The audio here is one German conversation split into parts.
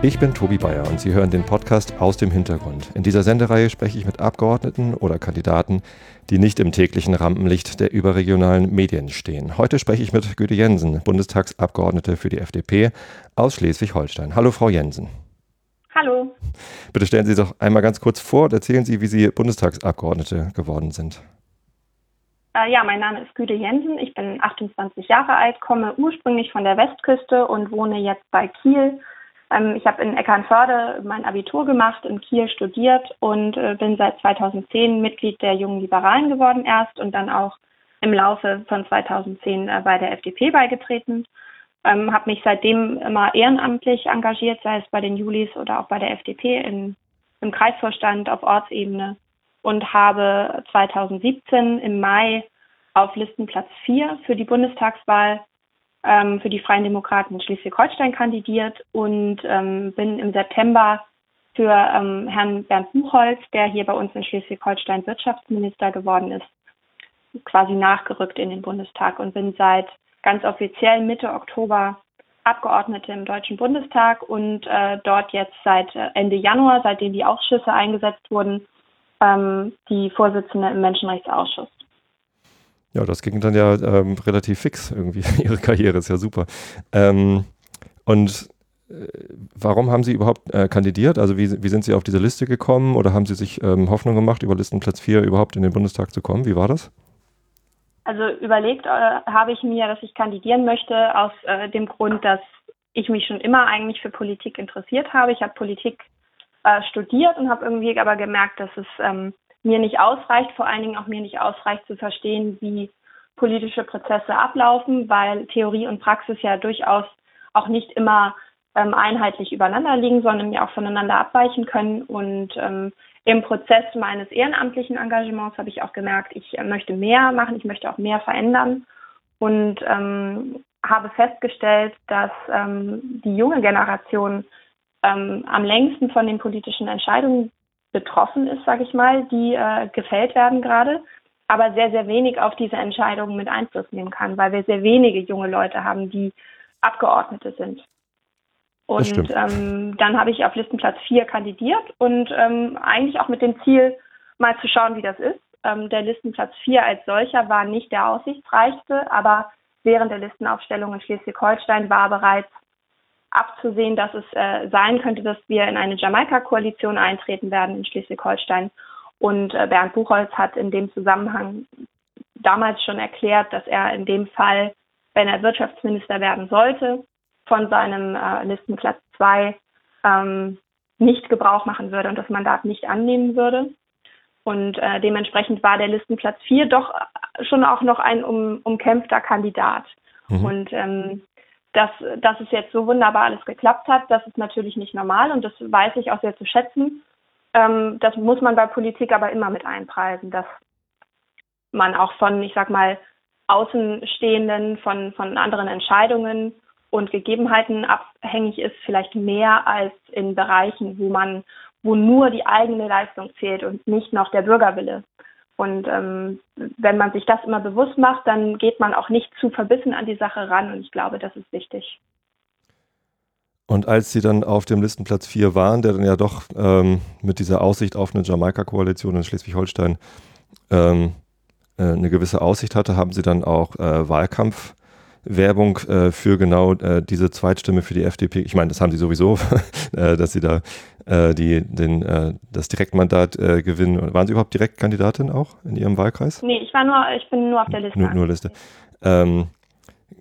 Ich bin Tobi Bayer und Sie hören den Podcast aus dem Hintergrund. In dieser Sendereihe spreche ich mit Abgeordneten oder Kandidaten, die nicht im täglichen Rampenlicht der überregionalen Medien stehen. Heute spreche ich mit Güte Jensen, Bundestagsabgeordnete für die FDP aus Schleswig-Holstein. Hallo, Frau Jensen. Hallo. Bitte stellen Sie sich doch einmal ganz kurz vor und erzählen Sie, wie Sie Bundestagsabgeordnete geworden sind. Äh, ja, mein Name ist Güte Jensen. Ich bin 28 Jahre alt, komme ursprünglich von der Westküste und wohne jetzt bei Kiel ähm, ich habe in Eckernförde mein Abitur gemacht, in Kiel studiert und äh, bin seit 2010 Mitglied der Jungen Liberalen geworden erst und dann auch im Laufe von 2010 äh, bei der FDP beigetreten. Ähm, habe mich seitdem immer ehrenamtlich engagiert, sei es bei den Julis oder auch bei der FDP in, im Kreisvorstand auf Ortsebene und habe 2017 im Mai auf Listenplatz 4 für die Bundestagswahl ähm, für die Freien Demokraten in Schleswig-Holstein kandidiert und ähm, bin im September für ähm, Herrn Bernd Buchholz, der hier bei uns in Schleswig-Holstein Wirtschaftsminister geworden ist, quasi nachgerückt in den Bundestag und bin seit ganz offiziell Mitte Oktober Abgeordnete im Deutschen Bundestag und äh, dort jetzt seit äh, Ende Januar, seitdem die Ausschüsse eingesetzt wurden, ähm, die Vorsitzende im Menschenrechtsausschuss. Ja, das ging dann ja ähm, relativ fix irgendwie. Ihre Karriere ist ja super. Ähm, und äh, warum haben Sie überhaupt äh, kandidiert? Also wie, wie sind Sie auf diese Liste gekommen oder haben Sie sich ähm, Hoffnung gemacht, über Listenplatz 4 überhaupt in den Bundestag zu kommen? Wie war das? Also überlegt äh, habe ich mir, dass ich kandidieren möchte aus äh, dem Grund, dass ich mich schon immer eigentlich für Politik interessiert habe. Ich habe Politik äh, studiert und habe irgendwie aber gemerkt, dass es ähm, mir nicht ausreicht, vor allen Dingen auch mir nicht ausreicht zu verstehen, wie politische Prozesse ablaufen, weil Theorie und Praxis ja durchaus auch nicht immer ähm, einheitlich übereinander liegen, sondern ja auch voneinander abweichen können. Und ähm, im Prozess meines ehrenamtlichen Engagements habe ich auch gemerkt, ich äh, möchte mehr machen, ich möchte auch mehr verändern und ähm, habe festgestellt, dass ähm, die junge Generation ähm, am längsten von den politischen Entscheidungen betroffen ist, sage ich mal, die äh, gefällt werden gerade, aber sehr, sehr wenig auf diese Entscheidungen mit Einfluss nehmen kann, weil wir sehr wenige junge Leute haben, die Abgeordnete sind. Und ähm, dann habe ich auf Listenplatz 4 kandidiert und ähm, eigentlich auch mit dem Ziel, mal zu schauen, wie das ist. Ähm, der Listenplatz 4 als solcher war nicht der aussichtsreichste, aber während der Listenaufstellung in Schleswig-Holstein war bereits abzusehen, dass es äh, sein könnte, dass wir in eine Jamaika-Koalition eintreten werden in Schleswig-Holstein. Und äh, Bernd Buchholz hat in dem Zusammenhang damals schon erklärt, dass er in dem Fall, wenn er Wirtschaftsminister werden sollte, von seinem äh, Listenplatz 2 ähm, nicht Gebrauch machen würde und das Mandat nicht annehmen würde. Und äh, dementsprechend war der Listenplatz 4 doch schon auch noch ein um, umkämpfter Kandidat. Mhm. Und ähm, dass, dass es jetzt so wunderbar alles geklappt hat, das ist natürlich nicht normal und das weiß ich auch sehr zu schätzen. Ähm, das muss man bei Politik aber immer mit einpreisen, dass man auch von, ich sag mal, Außenstehenden, von, von anderen Entscheidungen und Gegebenheiten abhängig ist, vielleicht mehr als in Bereichen, wo man, wo nur die eigene Leistung zählt und nicht noch der Bürgerwille. Und ähm, wenn man sich das immer bewusst macht, dann geht man auch nicht zu verbissen an die Sache ran. Und ich glaube, das ist wichtig. Und als Sie dann auf dem Listenplatz 4 waren, der dann ja doch ähm, mit dieser Aussicht auf eine Jamaika-Koalition in Schleswig-Holstein ähm, äh, eine gewisse Aussicht hatte, haben Sie dann auch äh, Wahlkampf Werbung äh, für genau äh, diese Zweitstimme für die FDP. Ich meine, das haben sie sowieso, äh, dass sie da äh, die, den, äh, das Direktmandat gewinnen. Waren Sie überhaupt Direktkandidatin auch in Ihrem Wahlkreis? Nee, ich war nur, ich bin nur auf der Liste. Nur, nur Liste. Ähm,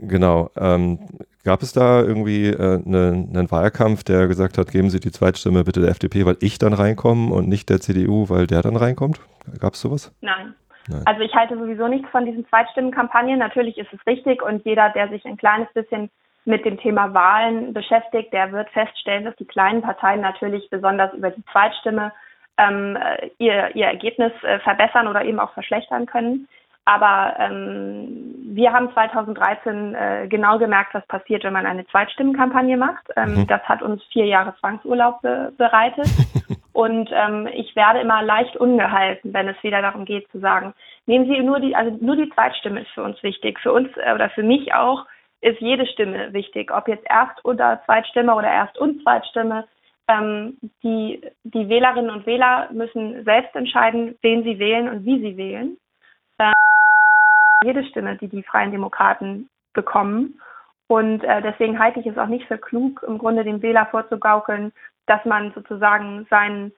genau. Ähm, gab es da irgendwie ne, einen Wahlkampf, der gesagt hat, geben Sie die Zweitstimme bitte der FDP, weil ich dann reinkomme und nicht der CDU, weil der dann reinkommt? Gab es sowas? Nein. Nein. Also ich halte sowieso nichts von diesen Zweitstimmenkampagnen. Natürlich ist es richtig und jeder, der sich ein kleines bisschen mit dem Thema Wahlen beschäftigt, der wird feststellen, dass die kleinen Parteien natürlich besonders über die Zweitstimme ähm, ihr, ihr Ergebnis äh, verbessern oder eben auch verschlechtern können. Aber ähm, wir haben 2013 äh, genau gemerkt, was passiert, wenn man eine Zweitstimmenkampagne macht. Ähm, mhm. Das hat uns vier Jahre Zwangsurlaub be bereitet. Und ähm, ich werde immer leicht ungehalten, wenn es wieder darum geht zu sagen, nehmen Sie nur die, also nur die Zweitstimme ist für uns wichtig. Für uns äh, oder für mich auch ist jede Stimme wichtig, ob jetzt Erst- oder Zweitstimme oder Erst- und Zweitstimme. Ähm, die, die Wählerinnen und Wähler müssen selbst entscheiden, wen sie wählen und wie sie wählen. Ähm, jede Stimme, die die Freien Demokraten bekommen. Und äh, deswegen halte ich es auch nicht für klug, im Grunde dem Wähler vorzugaukeln, dass man sozusagen sein,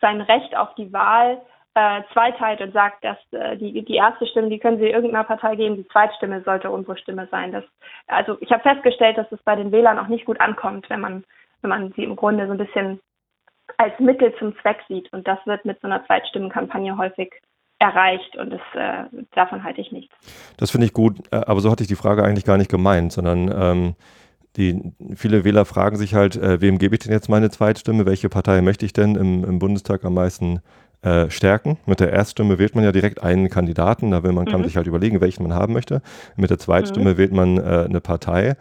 sein Recht auf die Wahl äh, zweiteilt und sagt, dass äh, die, die erste Stimme, die können Sie irgendeiner Partei geben, die Zweitstimme sollte unsere Stimme sein. Das, also ich habe festgestellt, dass es bei den Wählern auch nicht gut ankommt, wenn man, wenn man sie im Grunde so ein bisschen als Mittel zum Zweck sieht. Und das wird mit so einer Zweitstimmenkampagne häufig erreicht und das, äh, davon halte ich nichts. Das finde ich gut, äh, aber so hatte ich die Frage eigentlich gar nicht gemeint, sondern ähm, die, viele Wähler fragen sich halt, äh, wem gebe ich denn jetzt meine Zweitstimme, welche Partei möchte ich denn im, im Bundestag am meisten äh, stärken. Mit der Erststimme wählt man ja direkt einen Kandidaten, da will man, kann mhm. sich halt überlegen, welchen man haben möchte. Mit der Zweitstimme mhm. wählt man äh, eine Partei.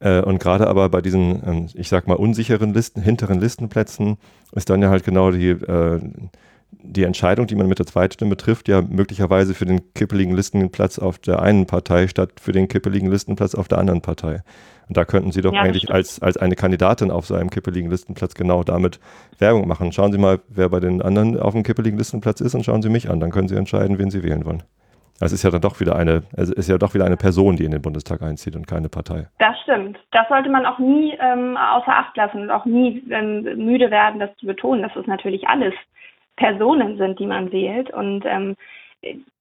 Äh, und gerade aber bei diesen, ähm, ich sag mal, unsicheren Listen, hinteren Listenplätzen ist dann ja halt genau die, äh, die Entscheidung, die man mit der Zweitstimme trifft, ja möglicherweise für den kippeligen Listenplatz auf der einen Partei statt für den kippeligen Listenplatz auf der anderen Partei. Und da könnten Sie doch ja, eigentlich als, als eine Kandidatin auf so einem kippeligen Listenplatz genau damit Werbung machen. Schauen Sie mal, wer bei den anderen auf dem kippeligen Listenplatz ist und schauen Sie mich an. Dann können Sie entscheiden, wen Sie wählen wollen. Also es ist ja dann doch wieder eine, es ist ja doch wieder eine Person, die in den Bundestag einzieht und keine Partei. Das stimmt. Das sollte man auch nie ähm, außer Acht lassen und auch nie ähm, müde werden, das zu betonen, dass es natürlich alles Personen sind, die man wählt. Und ähm,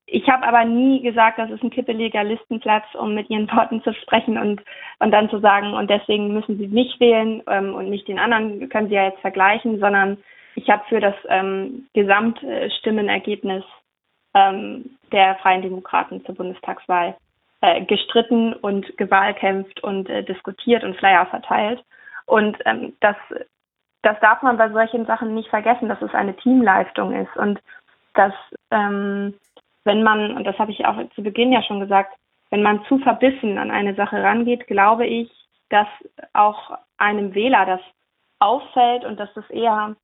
ich habe aber nie gesagt, das ist ein kippeliger Listenplatz, um mit ihren Worten zu sprechen und, und dann zu sagen, und deswegen müssen sie mich wählen ähm, und nicht den anderen, können sie ja jetzt vergleichen, sondern ich habe für das ähm, Gesamtstimmenergebnis ähm, der Freien Demokraten zur Bundestagswahl äh, gestritten und gewahlkämpft und äh, diskutiert und Flyer verteilt. Und ähm, das, das darf man bei solchen Sachen nicht vergessen, dass es eine Teamleistung ist und dass ähm, wenn man, und das habe ich auch zu Beginn ja schon gesagt, wenn man zu verbissen an eine Sache rangeht, glaube ich, dass auch einem Wähler das auffällt und dass das eher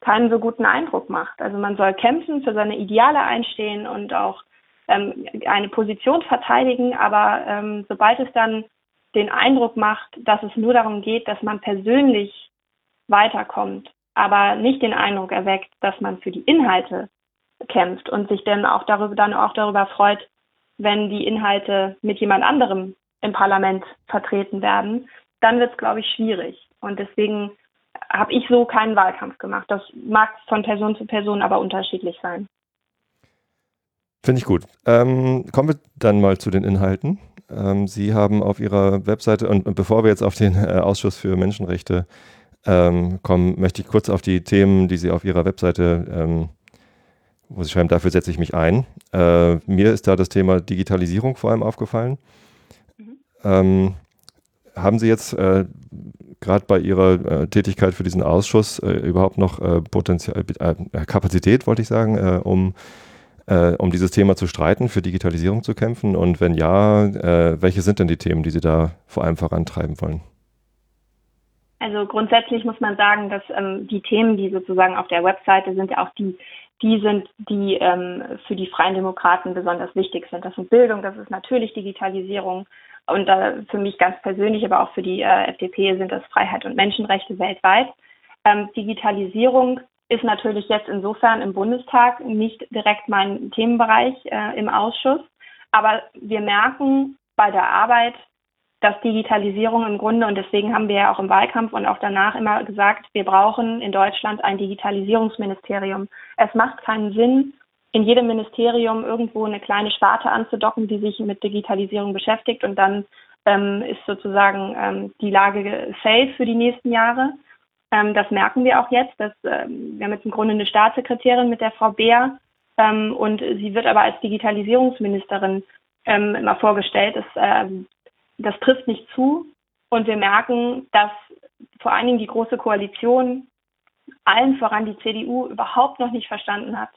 keinen so guten Eindruck macht. Also man soll kämpfen, für seine Ideale einstehen und auch ähm, eine Position verteidigen, aber ähm, sobald es dann den Eindruck macht, dass es nur darum geht, dass man persönlich weiterkommt, aber nicht den Eindruck erweckt, dass man für die Inhalte kämpft und sich dann auch darüber, dann auch darüber freut, wenn die Inhalte mit jemand anderem im Parlament vertreten werden, dann wird es, glaube ich, schwierig. Und deswegen habe ich so keinen Wahlkampf gemacht. Das mag von Person zu Person aber unterschiedlich sein. Finde ich gut. Ähm, kommen wir dann mal zu den Inhalten. Ähm, Sie haben auf Ihrer Webseite, und, bevor wir jetzt auf den äh, Ausschuss für Menschenrechte ähm, kommen, möchte ich kurz auf die Themen, die Sie auf Ihrer Webseite ähm, wo Sie schreiben, dafür setze ich mich ein. Äh, mir ist da das Thema Digitalisierung vor allem aufgefallen. Mhm. Ähm, haben Sie jetzt äh, gerade bei Ihrer äh, Tätigkeit für diesen Ausschuss äh, überhaupt noch äh, Potenzial, äh, Kapazität, wollte ich sagen, um, um dieses Thema zu streiten, für Digitalisierung zu kämpfen? Und wenn ja, welche sind denn die Themen, die Sie da vor allem vorantreiben wollen? Also grundsätzlich muss man sagen, dass ähm, die Themen, die sozusagen auf der Webseite sind, ja auch die die sind, die ähm, für die Freien Demokraten besonders wichtig sind. Das sind Bildung, das ist natürlich Digitalisierung und äh, für mich ganz persönlich, aber auch für die äh, FDP sind das Freiheit und Menschenrechte weltweit. Ähm, Digitalisierung ist natürlich jetzt insofern im Bundestag nicht direkt mein Themenbereich äh, im Ausschuss, aber wir merken bei der Arbeit dass Digitalisierung im Grunde, und deswegen haben wir ja auch im Wahlkampf und auch danach immer gesagt, wir brauchen in Deutschland ein Digitalisierungsministerium. Es macht keinen Sinn, in jedem Ministerium irgendwo eine kleine Sparte anzudocken, die sich mit Digitalisierung beschäftigt und dann ähm, ist sozusagen ähm, die Lage safe für die nächsten Jahre. Ähm, das merken wir auch jetzt. Dass, ähm, wir haben jetzt im Grunde eine Staatssekretärin mit der Frau Beer ähm, und sie wird aber als Digitalisierungsministerin ähm, immer vorgestellt. Das ähm, das trifft nicht zu. Und wir merken, dass vor allen Dingen die Große Koalition, allen voran die CDU, überhaupt noch nicht verstanden hat,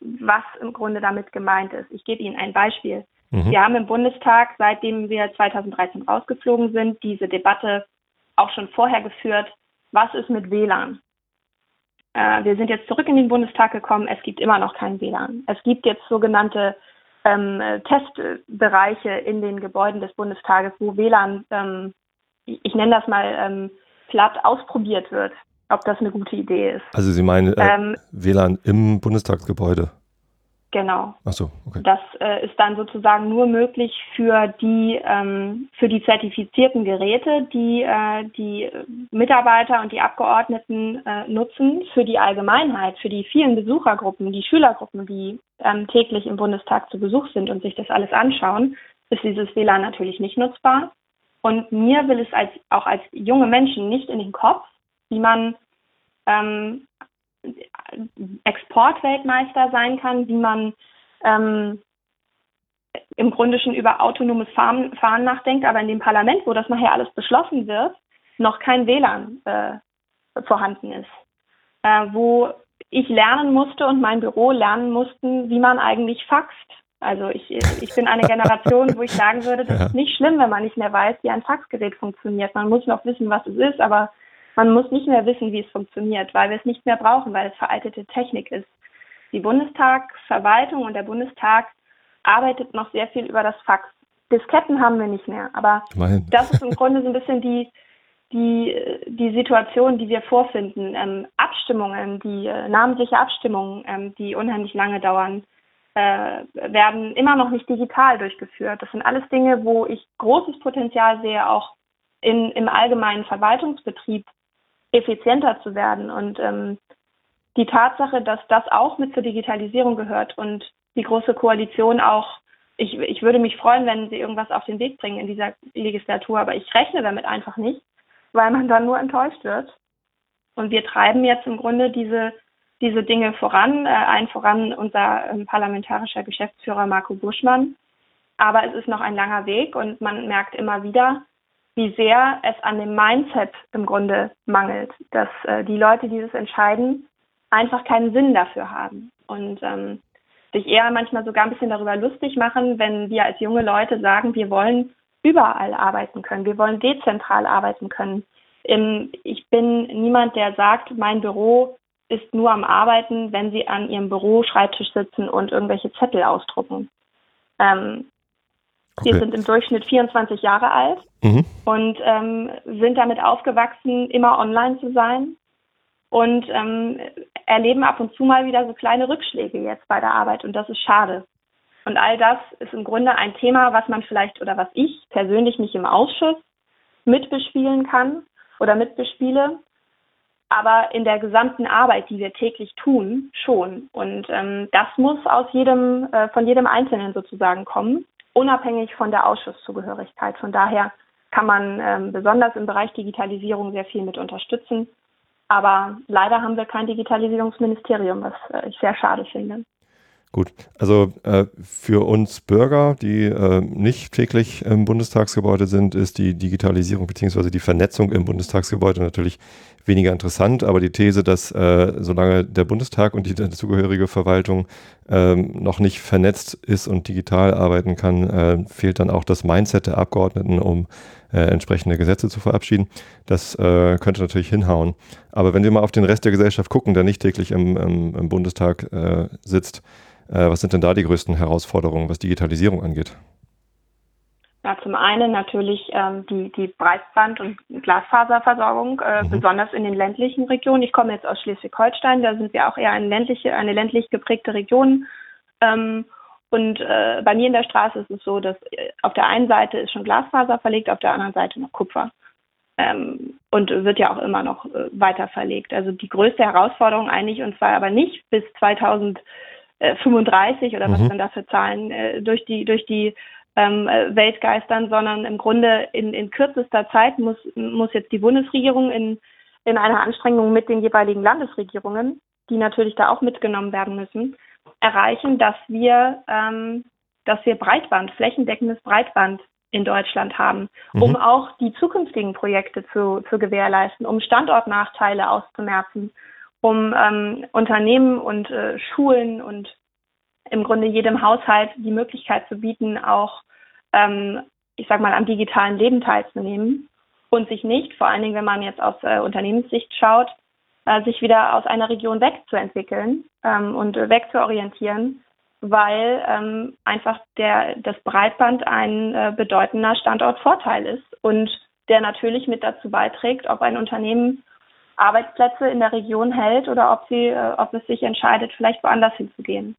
was im Grunde damit gemeint ist. Ich gebe Ihnen ein Beispiel. Mhm. Wir haben im Bundestag, seitdem wir 2013 rausgeflogen sind, diese Debatte auch schon vorher geführt, was ist mit WLAN? Äh, wir sind jetzt zurück in den Bundestag gekommen, es gibt immer noch kein WLAN. Es gibt jetzt sogenannte ähm, Testbereiche in den Gebäuden des Bundestages, wo WLAN, ähm, ich nenne das mal ähm, platt, ausprobiert wird, ob das eine gute Idee ist. Also Sie meinen äh, ähm, WLAN im Bundestagsgebäude? Genau. Ach so, okay. Das äh, ist dann sozusagen nur möglich für die ähm, für die zertifizierten Geräte, die äh, die Mitarbeiter und die Abgeordneten äh, nutzen. Für die Allgemeinheit, für die vielen Besuchergruppen, die Schülergruppen, die ähm, täglich im Bundestag zu Besuch sind und sich das alles anschauen, ist dieses WLAN natürlich nicht nutzbar. Und mir will es als auch als junge Menschen nicht in den Kopf, wie man ähm, Exportweltmeister sein kann, wie man ähm, im Grunde schon über autonomes Fahren, Fahren, nachdenkt, aber in dem Parlament, wo das nachher alles beschlossen wird, noch kein WLAN äh, vorhanden ist. Äh, wo ich lernen musste und mein Büro lernen mussten, wie man eigentlich faxt. Also ich, ich bin eine Generation, wo ich sagen würde, das ja. ist nicht schlimm, wenn man nicht mehr weiß, wie ein Faxgerät funktioniert. Man muss noch wissen, was es ist, aber man muss nicht mehr wissen, wie es funktioniert, weil wir es nicht mehr brauchen, weil es veraltete Technik ist. Die Bundestagsverwaltung und der Bundestag arbeitet noch sehr viel über das Fax. Disketten haben wir nicht mehr, aber Immerhin. das ist im Grunde so ein bisschen die, die, die Situation, die wir vorfinden. Ähm, Abstimmungen, die äh, namentliche Abstimmungen, ähm, die unheimlich lange dauern, äh, werden immer noch nicht digital durchgeführt. Das sind alles Dinge, wo ich großes Potenzial sehe, auch in, im allgemeinen Verwaltungsbetrieb effizienter zu werden. Und ähm, die Tatsache, dass das auch mit zur Digitalisierung gehört und die Große Koalition auch, ich, ich würde mich freuen, wenn sie irgendwas auf den Weg bringen in dieser Legislatur, aber ich rechne damit einfach nicht, weil man dann nur enttäuscht wird. Und wir treiben jetzt im Grunde diese, diese Dinge voran, äh, ein voran unser ähm, parlamentarischer Geschäftsführer Marco Buschmann. Aber es ist noch ein langer Weg und man merkt immer wieder, wie sehr es an dem Mindset im Grunde mangelt, dass äh, die Leute, die das entscheiden, einfach keinen Sinn dafür haben und ähm, sich eher manchmal sogar ein bisschen darüber lustig machen, wenn wir als junge Leute sagen, wir wollen überall arbeiten können, wir wollen dezentral arbeiten können. Ähm, ich bin niemand, der sagt, mein Büro ist nur am Arbeiten, wenn Sie an Ihrem Büro-Schreibtisch sitzen und irgendwelche Zettel ausdrucken. Ähm, Okay. Wir sind im Durchschnitt 24 Jahre alt mhm. und ähm, sind damit aufgewachsen, immer online zu sein und ähm, erleben ab und zu mal wieder so kleine Rückschläge jetzt bei der Arbeit und das ist schade. Und all das ist im Grunde ein Thema, was man vielleicht oder was ich persönlich nicht im Ausschuss mitbespielen kann oder mitbespiele, aber in der gesamten Arbeit, die wir täglich tun, schon. Und ähm, das muss aus jedem, äh, von jedem Einzelnen sozusagen kommen unabhängig von der Ausschusszugehörigkeit. Von daher kann man ähm, besonders im Bereich Digitalisierung sehr viel mit unterstützen. Aber leider haben wir kein Digitalisierungsministerium, was äh, ich sehr schade finde. Gut, also äh, für uns Bürger, die äh, nicht täglich im Bundestagsgebäude sind, ist die Digitalisierung bzw. die Vernetzung im Bundestagsgebäude natürlich weniger interessant. Aber die These, dass äh, solange der Bundestag und die dazugehörige Verwaltung ähm, noch nicht vernetzt ist und digital arbeiten kann, äh, fehlt dann auch das Mindset der Abgeordneten, um äh, entsprechende Gesetze zu verabschieden. Das äh, könnte natürlich hinhauen. Aber wenn wir mal auf den Rest der Gesellschaft gucken, der nicht täglich im, im, im Bundestag sitzt, was sind denn da die größten Herausforderungen, was Digitalisierung angeht? Ja, zum einen natürlich ähm, die, die Breitband- und Glasfaserversorgung, äh, mhm. besonders in den ländlichen Regionen. Ich komme jetzt aus Schleswig-Holstein, da sind wir auch eher eine ländliche, eine ländlich geprägte Region. Ähm, und äh, bei mir in der Straße ist es so, dass äh, auf der einen Seite ist schon Glasfaser verlegt, auf der anderen Seite noch Kupfer. Ähm, und wird ja auch immer noch äh, weiter verlegt. Also die größte Herausforderung eigentlich, und zwar aber nicht bis 2000 35 äh, oder mhm. was dann da für Zahlen äh, durch die, durch die ähm, äh, Welt geistern, sondern im Grunde in, in kürzester Zeit muss, muss jetzt die Bundesregierung in, in einer Anstrengung mit den jeweiligen Landesregierungen, die natürlich da auch mitgenommen werden müssen, erreichen, dass wir, ähm, dass wir Breitband, flächendeckendes Breitband in Deutschland haben, mhm. um auch die zukünftigen Projekte zu, zu gewährleisten, um Standortnachteile auszumerzen, um ähm, Unternehmen und äh, Schulen und im Grunde jedem Haushalt die Möglichkeit zu bieten, auch, ähm, ich sag mal, am digitalen Leben teilzunehmen und sich nicht, vor allen Dingen, wenn man jetzt aus äh, Unternehmenssicht schaut, äh, sich wieder aus einer Region wegzuentwickeln ähm, und äh, wegzuorientieren weil ähm, einfach der, das Breitband ein äh, bedeutender Standortvorteil ist und der natürlich mit dazu beiträgt, ob ein Unternehmen Arbeitsplätze in der Region hält oder ob sie, äh, ob es sich entscheidet, vielleicht woanders hinzugehen.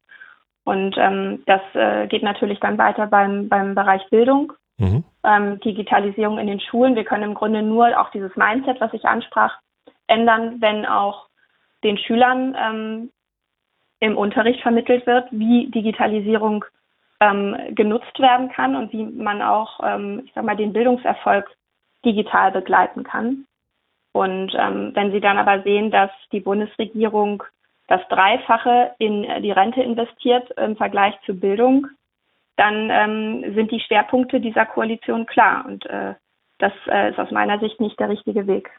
Und ähm, das äh, geht natürlich dann weiter beim, beim Bereich Bildung, mhm. ähm, Digitalisierung in den Schulen. Wir können im Grunde nur auch dieses Mindset, was ich ansprach, ändern, wenn auch den Schülern ähm, im Unterricht vermittelt wird, wie Digitalisierung ähm, genutzt werden kann und wie man auch, ähm, ich sag mal, den Bildungserfolg digital begleiten kann. Und ähm, wenn Sie dann aber sehen, dass die Bundesregierung das Dreifache in die Rente investiert im Vergleich zur Bildung, dann ähm, sind die Schwerpunkte dieser Koalition klar. Und äh, das äh, ist aus meiner Sicht nicht der richtige Weg.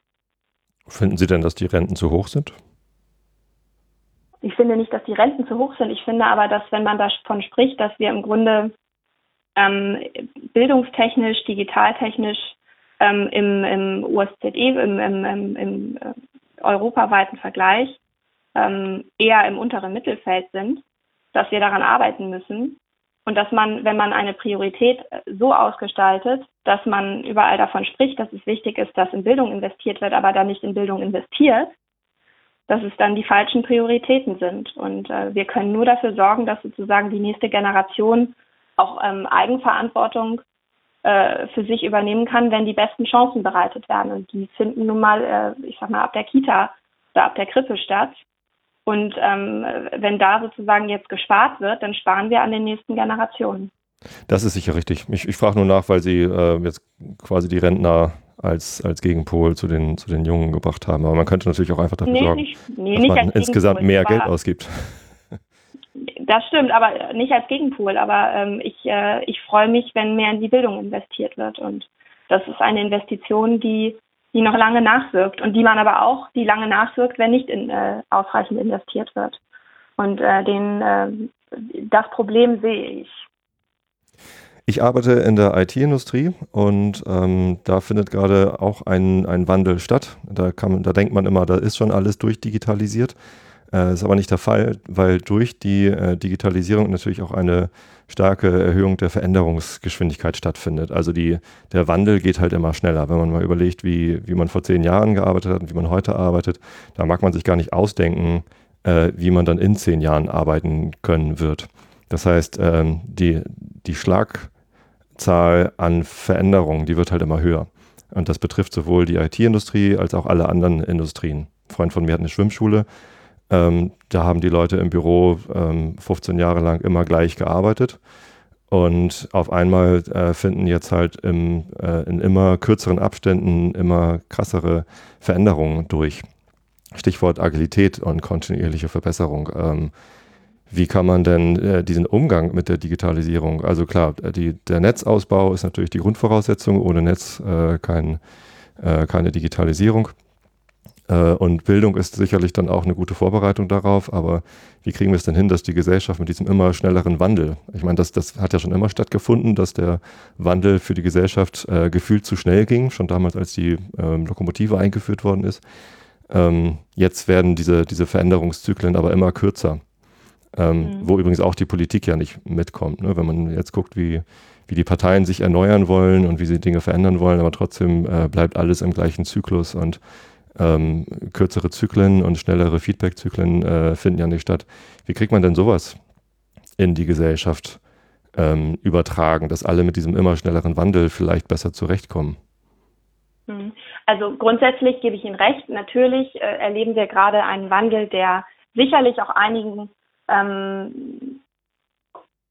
Finden Sie denn, dass die Renten zu hoch sind? Ich finde nicht, dass die Renten zu hoch sind. Ich finde aber, dass wenn man davon spricht, dass wir im Grunde ähm, bildungstechnisch, digitaltechnisch ähm, im, im USZE, im, im, im, im äh, europaweiten Vergleich ähm, eher im unteren Mittelfeld sind, dass wir daran arbeiten müssen und dass man, wenn man eine Priorität äh, so ausgestaltet, dass man überall davon spricht, dass es wichtig ist, dass in Bildung investiert wird, aber dann nicht in Bildung investiert, dass es dann die falschen Prioritäten sind. Und äh, wir können nur dafür sorgen, dass sozusagen die nächste Generation auch ähm, Eigenverantwortung äh, für sich übernehmen kann, wenn die besten Chancen bereitet werden. Und die finden nun mal, äh, ich sag mal, ab der Kita oder ab der Krippe statt. Und ähm, wenn da sozusagen jetzt gespart wird, dann sparen wir an den nächsten Generationen. Das ist sicher richtig. Ich, ich frage nur nach, weil Sie äh, jetzt quasi die Rentner als, als Gegenpol zu den, zu den Jungen gebracht haben. Aber man könnte natürlich auch einfach dafür nee, sorgen, nicht, nee, dass man insgesamt mehr Geld ausgibt. Das stimmt, aber nicht als Gegenpol. Aber ähm, ich, äh, ich freue mich, wenn mehr in die Bildung investiert wird. Und das ist eine Investition, die, die noch lange nachwirkt und die man aber auch, die lange nachwirkt, wenn nicht in, äh, ausreichend investiert wird. Und äh, den, äh, das Problem sehe ich. Ich arbeite in der IT-Industrie und ähm, da findet gerade auch ein, ein Wandel statt. Da, kann, da denkt man immer, da ist schon alles durchdigitalisiert. Äh, ist aber nicht der Fall, weil durch die äh, Digitalisierung natürlich auch eine starke Erhöhung der Veränderungsgeschwindigkeit stattfindet. Also die, der Wandel geht halt immer schneller. Wenn man mal überlegt, wie, wie man vor zehn Jahren gearbeitet hat und wie man heute arbeitet, da mag man sich gar nicht ausdenken, äh, wie man dann in zehn Jahren arbeiten können wird. Das heißt, ähm, die, die Schlag Zahl an Veränderungen, die wird halt immer höher. Und das betrifft sowohl die IT-Industrie als auch alle anderen Industrien. Ein Freund von mir hat eine Schwimmschule. Ähm, da haben die Leute im Büro ähm, 15 Jahre lang immer gleich gearbeitet. Und auf einmal äh, finden jetzt halt im, äh, in immer kürzeren Abständen immer krassere Veränderungen durch. Stichwort Agilität und kontinuierliche Verbesserung. Ähm, wie kann man denn äh, diesen Umgang mit der Digitalisierung, also klar, äh, die, der Netzausbau ist natürlich die Grundvoraussetzung, ohne Netz äh, kein, äh, keine Digitalisierung. Äh, und Bildung ist sicherlich dann auch eine gute Vorbereitung darauf, aber wie kriegen wir es denn hin, dass die Gesellschaft mit diesem immer schnelleren Wandel, ich meine, das, das hat ja schon immer stattgefunden, dass der Wandel für die Gesellschaft äh, gefühlt zu schnell ging, schon damals, als die ähm, Lokomotive eingeführt worden ist. Ähm, jetzt werden diese, diese Veränderungszyklen aber immer kürzer. Ähm, mhm. Wo übrigens auch die Politik ja nicht mitkommt. Ne? Wenn man jetzt guckt, wie, wie die Parteien sich erneuern wollen und wie sie Dinge verändern wollen, aber trotzdem äh, bleibt alles im gleichen Zyklus und ähm, kürzere Zyklen und schnellere Feedback-Zyklen äh, finden ja nicht statt. Wie kriegt man denn sowas in die Gesellschaft ähm, übertragen, dass alle mit diesem immer schnelleren Wandel vielleicht besser zurechtkommen? Mhm. Also grundsätzlich gebe ich Ihnen recht. Natürlich äh, erleben wir gerade einen Wandel, der sicherlich auch einigen ähm,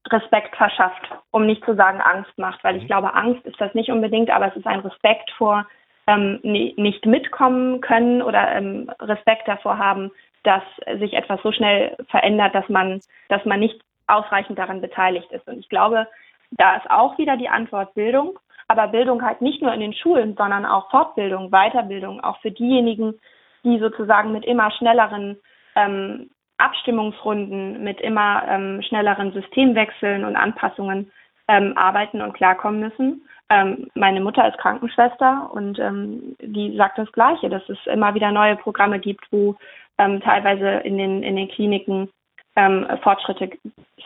Respekt verschafft, um nicht zu sagen Angst macht, weil ich mhm. glaube, Angst ist das nicht unbedingt, aber es ist ein Respekt vor ähm, nicht mitkommen können oder ähm, Respekt davor haben, dass sich etwas so schnell verändert, dass man, dass man nicht ausreichend daran beteiligt ist. Und ich glaube, da ist auch wieder die Antwort Bildung, aber Bildung halt nicht nur in den Schulen, sondern auch Fortbildung, Weiterbildung, auch für diejenigen, die sozusagen mit immer schnelleren ähm, Abstimmungsrunden mit immer ähm, schnelleren Systemwechseln und Anpassungen ähm, arbeiten und klarkommen müssen. Ähm, meine Mutter ist Krankenschwester und ähm, die sagt das Gleiche, dass es immer wieder neue Programme gibt, wo ähm, teilweise in den, in den Kliniken ähm, Fortschritte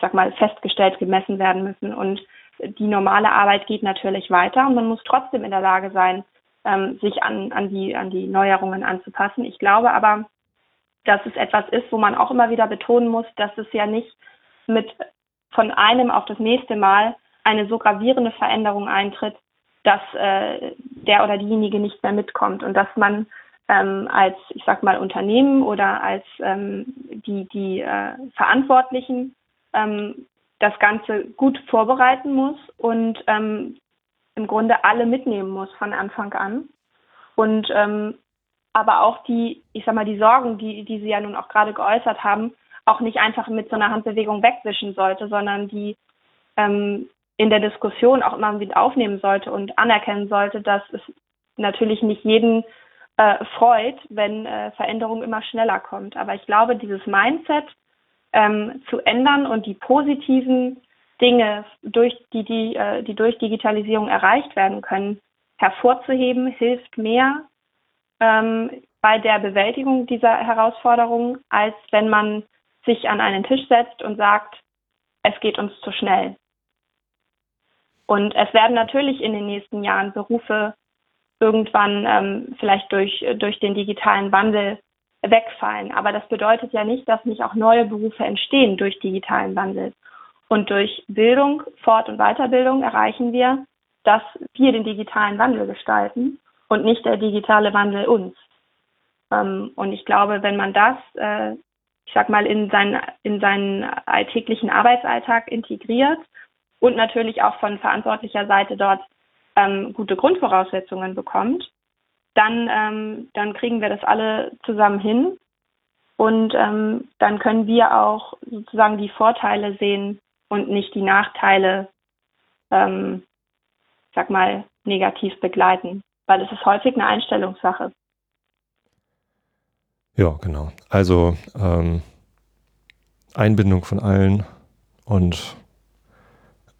ich sag mal, festgestellt gemessen werden müssen. Und die normale Arbeit geht natürlich weiter und man muss trotzdem in der Lage sein, ähm, sich an, an, die, an die Neuerungen anzupassen. Ich glaube aber, dass es etwas ist, wo man auch immer wieder betonen muss, dass es ja nicht mit von einem auf das nächste Mal eine so gravierende Veränderung eintritt, dass äh, der oder diejenige nicht mehr mitkommt und dass man ähm, als, ich sag mal, Unternehmen oder als ähm, die, die äh, Verantwortlichen ähm, das Ganze gut vorbereiten muss und ähm, im Grunde alle mitnehmen muss von Anfang an. Und ähm, aber auch die, ich sag mal, die Sorgen, die, die Sie ja nun auch gerade geäußert haben, auch nicht einfach mit so einer Handbewegung wegwischen sollte, sondern die ähm, in der Diskussion auch immer wieder aufnehmen sollte und anerkennen sollte, dass es natürlich nicht jeden äh, freut, wenn äh, Veränderung immer schneller kommt. Aber ich glaube, dieses Mindset ähm, zu ändern und die positiven Dinge, durch die, die, äh, die durch Digitalisierung erreicht werden können, hervorzuheben, hilft mehr ähm, bei der Bewältigung dieser Herausforderungen, als wenn man sich an einen Tisch setzt und sagt, es geht uns zu schnell. Und es werden natürlich in den nächsten Jahren Berufe irgendwann ähm, vielleicht durch, durch den digitalen Wandel wegfallen. Aber das bedeutet ja nicht, dass nicht auch neue Berufe entstehen durch digitalen Wandel. Und durch Bildung, Fort- und Weiterbildung erreichen wir, dass wir den digitalen Wandel gestalten und nicht der digitale Wandel uns. Ähm, und ich glaube, wenn man das, äh, ich sag mal, in seinen, in seinen alltäglichen Arbeitsalltag integriert und natürlich auch von verantwortlicher Seite dort ähm, gute Grundvoraussetzungen bekommt, dann, ähm, dann kriegen wir das alle zusammen hin. Und ähm, dann können wir auch sozusagen die Vorteile sehen und nicht die Nachteile, ähm, sag mal, negativ begleiten. Weil es ist häufig eine Einstellungssache. Ja, genau. Also ähm, Einbindung von allen und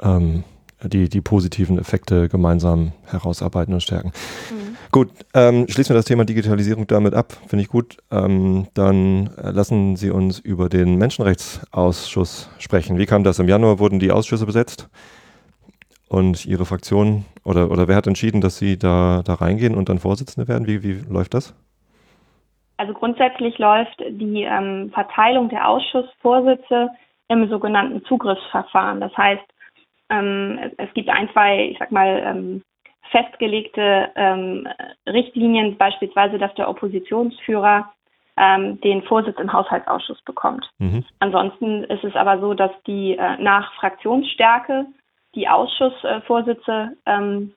ähm, die, die positiven Effekte gemeinsam herausarbeiten und stärken. Mhm. Gut, ähm, schließen wir das Thema Digitalisierung damit ab, finde ich gut. Ähm, dann äh, lassen Sie uns über den Menschenrechtsausschuss sprechen. Wie kam das? Im Januar wurden die Ausschüsse besetzt und Ihre Fraktion oder, oder wer hat entschieden, dass Sie da, da reingehen und dann Vorsitzende werden? Wie, wie läuft das? Also grundsätzlich läuft die ähm, Verteilung der Ausschussvorsitze im sogenannten Zugriffsverfahren. Das heißt, ähm, es gibt ein, zwei, ich sag mal, ähm, festgelegte ähm, Richtlinien, beispielsweise, dass der Oppositionsführer ähm, den Vorsitz im Haushaltsausschuss bekommt. Mhm. Ansonsten ist es aber so, dass die äh, nach Fraktionsstärke die Ausschussvorsitze ähm,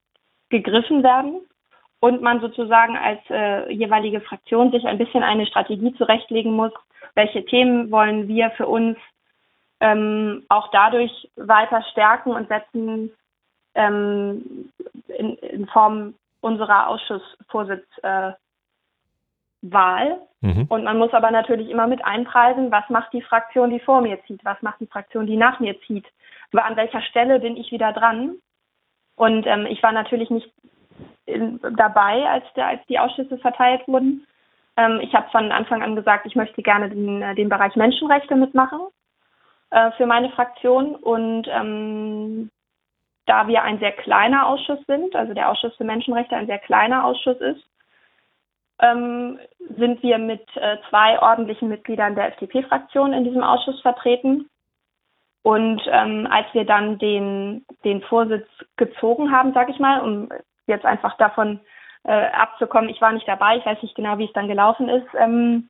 gegriffen werden und man sozusagen als äh, jeweilige Fraktion sich ein bisschen eine Strategie zurechtlegen muss, welche Themen wollen wir für uns ähm, auch dadurch weiter stärken und setzen ähm, in, in, Form unserer Ausschussvorsitzwahl. Äh, mhm. Und man muss aber natürlich immer mit einpreisen, was macht die Fraktion, die vor mir zieht, was macht die Fraktion, die nach mir zieht, an welcher Stelle bin ich wieder dran. Und ähm, ich war natürlich nicht in, dabei, als, der, als die Ausschüsse verteilt wurden. Ähm, ich habe von Anfang an gesagt, ich möchte gerne den, den Bereich Menschenrechte mitmachen äh, für meine Fraktion. Und ähm, da wir ein sehr kleiner Ausschuss sind, also der Ausschuss für Menschenrechte ein sehr kleiner Ausschuss ist, ähm, sind wir mit äh, zwei ordentlichen Mitgliedern der FDP-Fraktion in diesem Ausschuss vertreten. Und ähm, als wir dann den, den Vorsitz gezogen haben, sage ich mal, um jetzt einfach davon äh, abzukommen, ich war nicht dabei, ich weiß nicht genau, wie es dann gelaufen ist, ähm,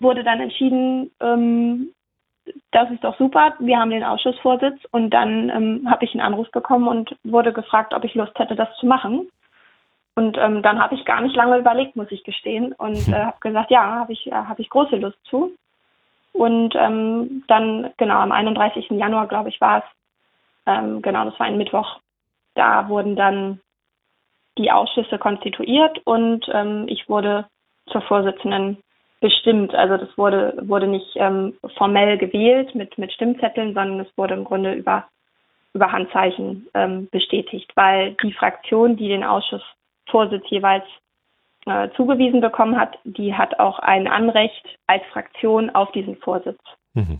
wurde dann entschieden, ähm, das ist doch super, wir haben den Ausschussvorsitz und dann ähm, habe ich einen Anruf bekommen und wurde gefragt, ob ich Lust hätte, das zu machen. Und ähm, dann habe ich gar nicht lange überlegt, muss ich gestehen, und äh, habe gesagt, ja, habe ich, äh, hab ich große Lust zu. Und ähm, dann, genau, am 31. Januar, glaube ich, war es, ähm, genau, das war ein Mittwoch, da wurden dann die Ausschüsse konstituiert und ähm, ich wurde zur Vorsitzenden bestimmt. Also das wurde, wurde nicht ähm, formell gewählt mit, mit Stimmzetteln, sondern es wurde im Grunde über, über Handzeichen ähm, bestätigt, weil die Fraktion, die den Ausschussvorsitz jeweils äh, zugewiesen bekommen hat, die hat auch ein Anrecht als Fraktion auf diesen Vorsitz. Mhm.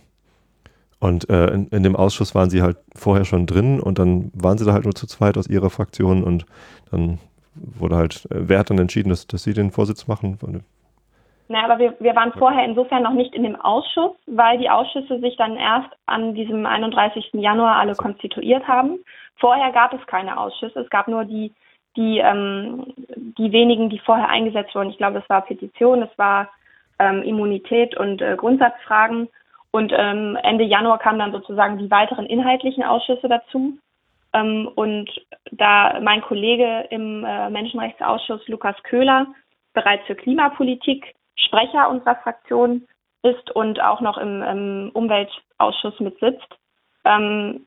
Und äh, in, in, dem Ausschuss waren sie halt vorher schon drin und dann waren sie da halt nur zu zweit aus ihrer Fraktion und dann wurde halt, äh, wer hat dann entschieden, dass, dass sie den Vorsitz machen? Naja, aber wir, wir waren vorher insofern noch nicht in dem Ausschuss, weil die Ausschüsse sich dann erst an diesem 31. Januar alle konstituiert haben. Vorher gab es keine Ausschüsse, es gab nur die, die, ähm, die wenigen, die vorher eingesetzt wurden. Ich glaube, es war Petition, es war ähm, Immunität und äh, Grundsatzfragen. Und ähm, Ende Januar kamen dann sozusagen die weiteren inhaltlichen Ausschüsse dazu. Ähm, und da mein Kollege im äh, Menschenrechtsausschuss, Lukas Köhler, bereits für Klimapolitik Sprecher unserer Fraktion ist und auch noch im, im Umweltausschuss mitsitzt, ähm,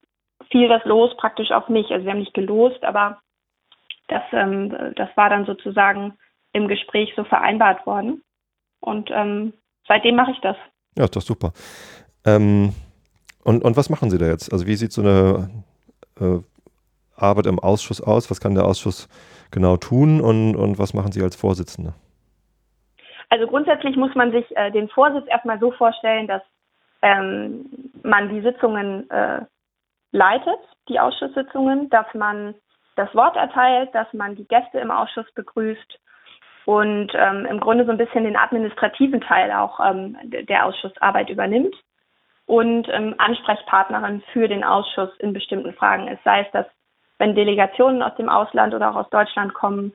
fiel das Los praktisch auf mich. Also wir haben nicht gelost, aber das, ähm, das war dann sozusagen im Gespräch so vereinbart worden. Und ähm, seitdem mache ich das. Ja, ist doch super. Ähm, und, und was machen Sie da jetzt? Also wie sieht so eine äh, Arbeit im Ausschuss aus? Was kann der Ausschuss genau tun und, und was machen Sie als Vorsitzende? Also grundsätzlich muss man sich äh, den Vorsitz erstmal so vorstellen, dass ähm, man die Sitzungen äh, leitet, die Ausschusssitzungen, dass man das Wort erteilt, dass man die Gäste im Ausschuss begrüßt und ähm, im Grunde so ein bisschen den administrativen Teil auch ähm, der Ausschussarbeit übernimmt und ähm, Ansprechpartnerin für den Ausschuss in bestimmten Fragen ist. Sei es, dass wenn Delegationen aus dem Ausland oder auch aus Deutschland kommen,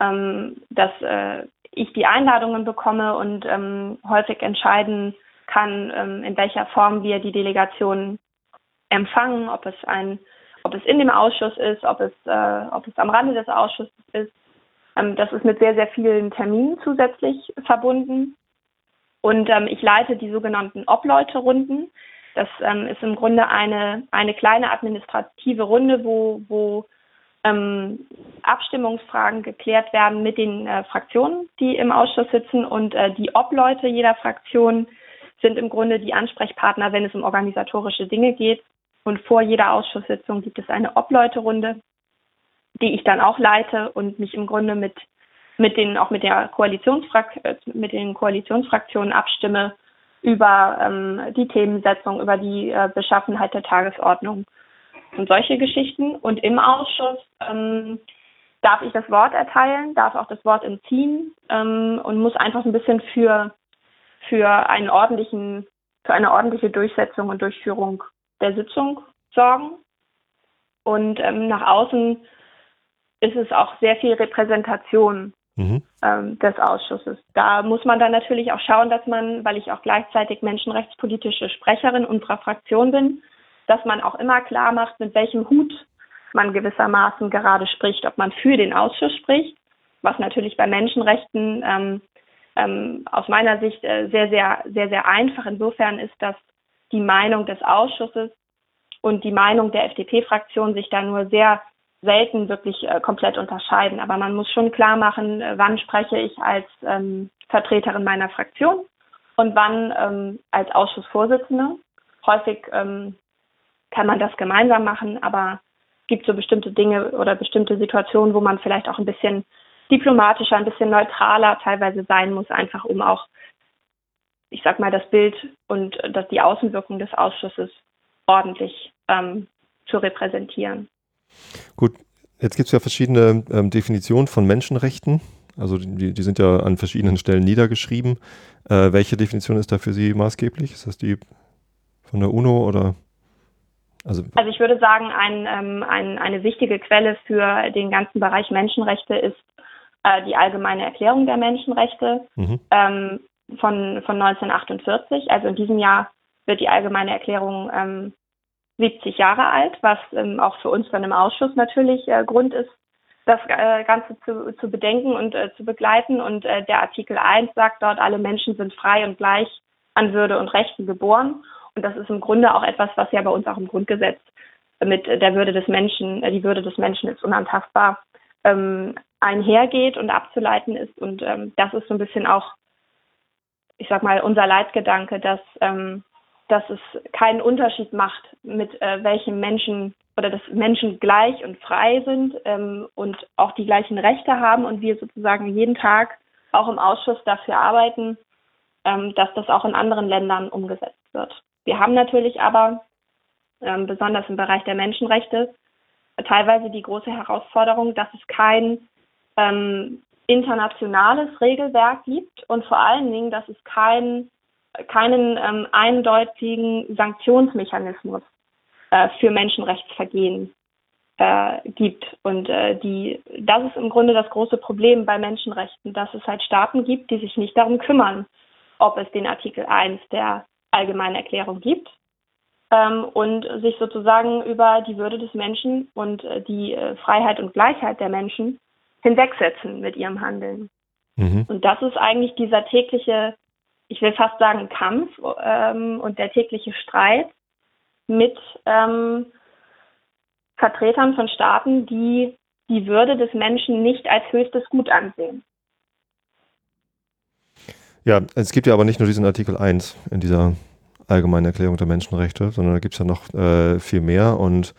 ähm, dass äh, ich die Einladungen bekomme und ähm, häufig entscheiden kann, ähm, in welcher Form wir die Delegation empfangen, ob es ein, ob es in dem Ausschuss ist, ob es, äh, ob es am Rande des Ausschusses ist. Ähm, das ist mit sehr, sehr vielen Terminen zusätzlich verbunden. Und ähm, ich leite die sogenannten Obleute-Runden. Das ähm, ist im Grunde eine, eine kleine administrative Runde, wo, wo ähm, Abstimmungsfragen geklärt werden mit den äh, Fraktionen, die im Ausschuss sitzen. Und äh, die Obleute jeder Fraktion sind im Grunde die Ansprechpartner, wenn es um organisatorische Dinge geht. Und vor jeder Ausschusssitzung gibt es eine Obleute-Runde, die ich dann auch leite und mich im Grunde mit, mit den, auch mit der Koalitionsfrak äh, mit den Koalitionsfraktionen abstimme über ähm, die Themensetzung, über die äh, Beschaffenheit der Tagesordnung und solche Geschichten. Und im Ausschuss ähm, darf ich das Wort erteilen, darf auch das Wort entziehen ähm, und muss einfach ein bisschen für, für einen ordentlichen, für eine ordentliche Durchsetzung und Durchführung der Sitzung sorgen. Und ähm, nach außen ist es auch sehr viel Repräsentation mhm. ähm, des Ausschusses. Da muss man dann natürlich auch schauen, dass man, weil ich auch gleichzeitig menschenrechtspolitische Sprecherin unserer Fraktion bin, dass man auch immer klar macht, mit welchem Hut man gewissermaßen gerade spricht, ob man für den Ausschuss spricht, was natürlich bei Menschenrechten ähm, ähm, aus meiner Sicht äh, sehr, sehr, sehr, sehr einfach insofern ist, dass die Meinung des Ausschusses und die Meinung der FDP-Fraktion sich da nur sehr selten wirklich äh, komplett unterscheiden. Aber man muss schon klar machen, äh, wann spreche ich als ähm, Vertreterin meiner Fraktion und wann ähm, als Ausschussvorsitzende. Häufig ähm, kann man das gemeinsam machen, aber es gibt so bestimmte Dinge oder bestimmte Situationen, wo man vielleicht auch ein bisschen diplomatischer, ein bisschen neutraler teilweise sein muss, einfach um auch, ich sag mal, das Bild und dass die Außenwirkung des Ausschusses ordentlich ähm, zu repräsentieren. Gut, jetzt gibt es ja verschiedene ähm, Definitionen von Menschenrechten. Also die, die, sind ja an verschiedenen Stellen niedergeschrieben. Äh, welche Definition ist da für Sie maßgeblich? Ist das die von der UNO oder? Also, also ich würde sagen, ein, ähm, ein, eine wichtige Quelle für den ganzen Bereich Menschenrechte ist äh, die Allgemeine Erklärung der Menschenrechte mhm. ähm, von, von 1948. Also in diesem Jahr wird die Allgemeine Erklärung ähm, 70 Jahre alt, was ähm, auch für uns dann im Ausschuss natürlich äh, Grund ist, das äh, Ganze zu, zu bedenken und äh, zu begleiten. Und äh, der Artikel 1 sagt dort, alle Menschen sind frei und gleich an Würde und Rechten geboren. Und das ist im Grunde auch etwas, was ja bei uns auch im Grundgesetz mit der Würde des Menschen, äh, die Würde des Menschen ist unantastbar, ähm, einhergeht und abzuleiten ist. Und ähm, das ist so ein bisschen auch, ich sag mal, unser Leitgedanke, dass, ähm, dass es keinen Unterschied macht, mit äh, welchem Menschen oder dass Menschen gleich und frei sind ähm, und auch die gleichen Rechte haben und wir sozusagen jeden Tag auch im Ausschuss dafür arbeiten, ähm, dass das auch in anderen Ländern umgesetzt wird. Wir haben natürlich aber, ähm, besonders im Bereich der Menschenrechte, teilweise die große Herausforderung, dass es kein ähm, internationales Regelwerk gibt und vor allen Dingen, dass es kein, keinen ähm, eindeutigen Sanktionsmechanismus äh, für Menschenrechtsvergehen äh, gibt. Und äh, die, das ist im Grunde das große Problem bei Menschenrechten, dass es halt Staaten gibt, die sich nicht darum kümmern, ob es den Artikel 1 der Allgemeinen Erklärung gibt ähm, und sich sozusagen über die Würde des Menschen und äh, die äh, Freiheit und Gleichheit der Menschen hinwegsetzen mit ihrem Handeln. Mhm. Und das ist eigentlich dieser tägliche, ich will fast sagen, Kampf ähm, und der tägliche Streit mit ähm, Vertretern von Staaten, die die Würde des Menschen nicht als höchstes Gut ansehen. Ja, es gibt ja aber nicht nur diesen Artikel 1 in dieser allgemeinen Erklärung der Menschenrechte, sondern da gibt es ja noch äh, viel mehr und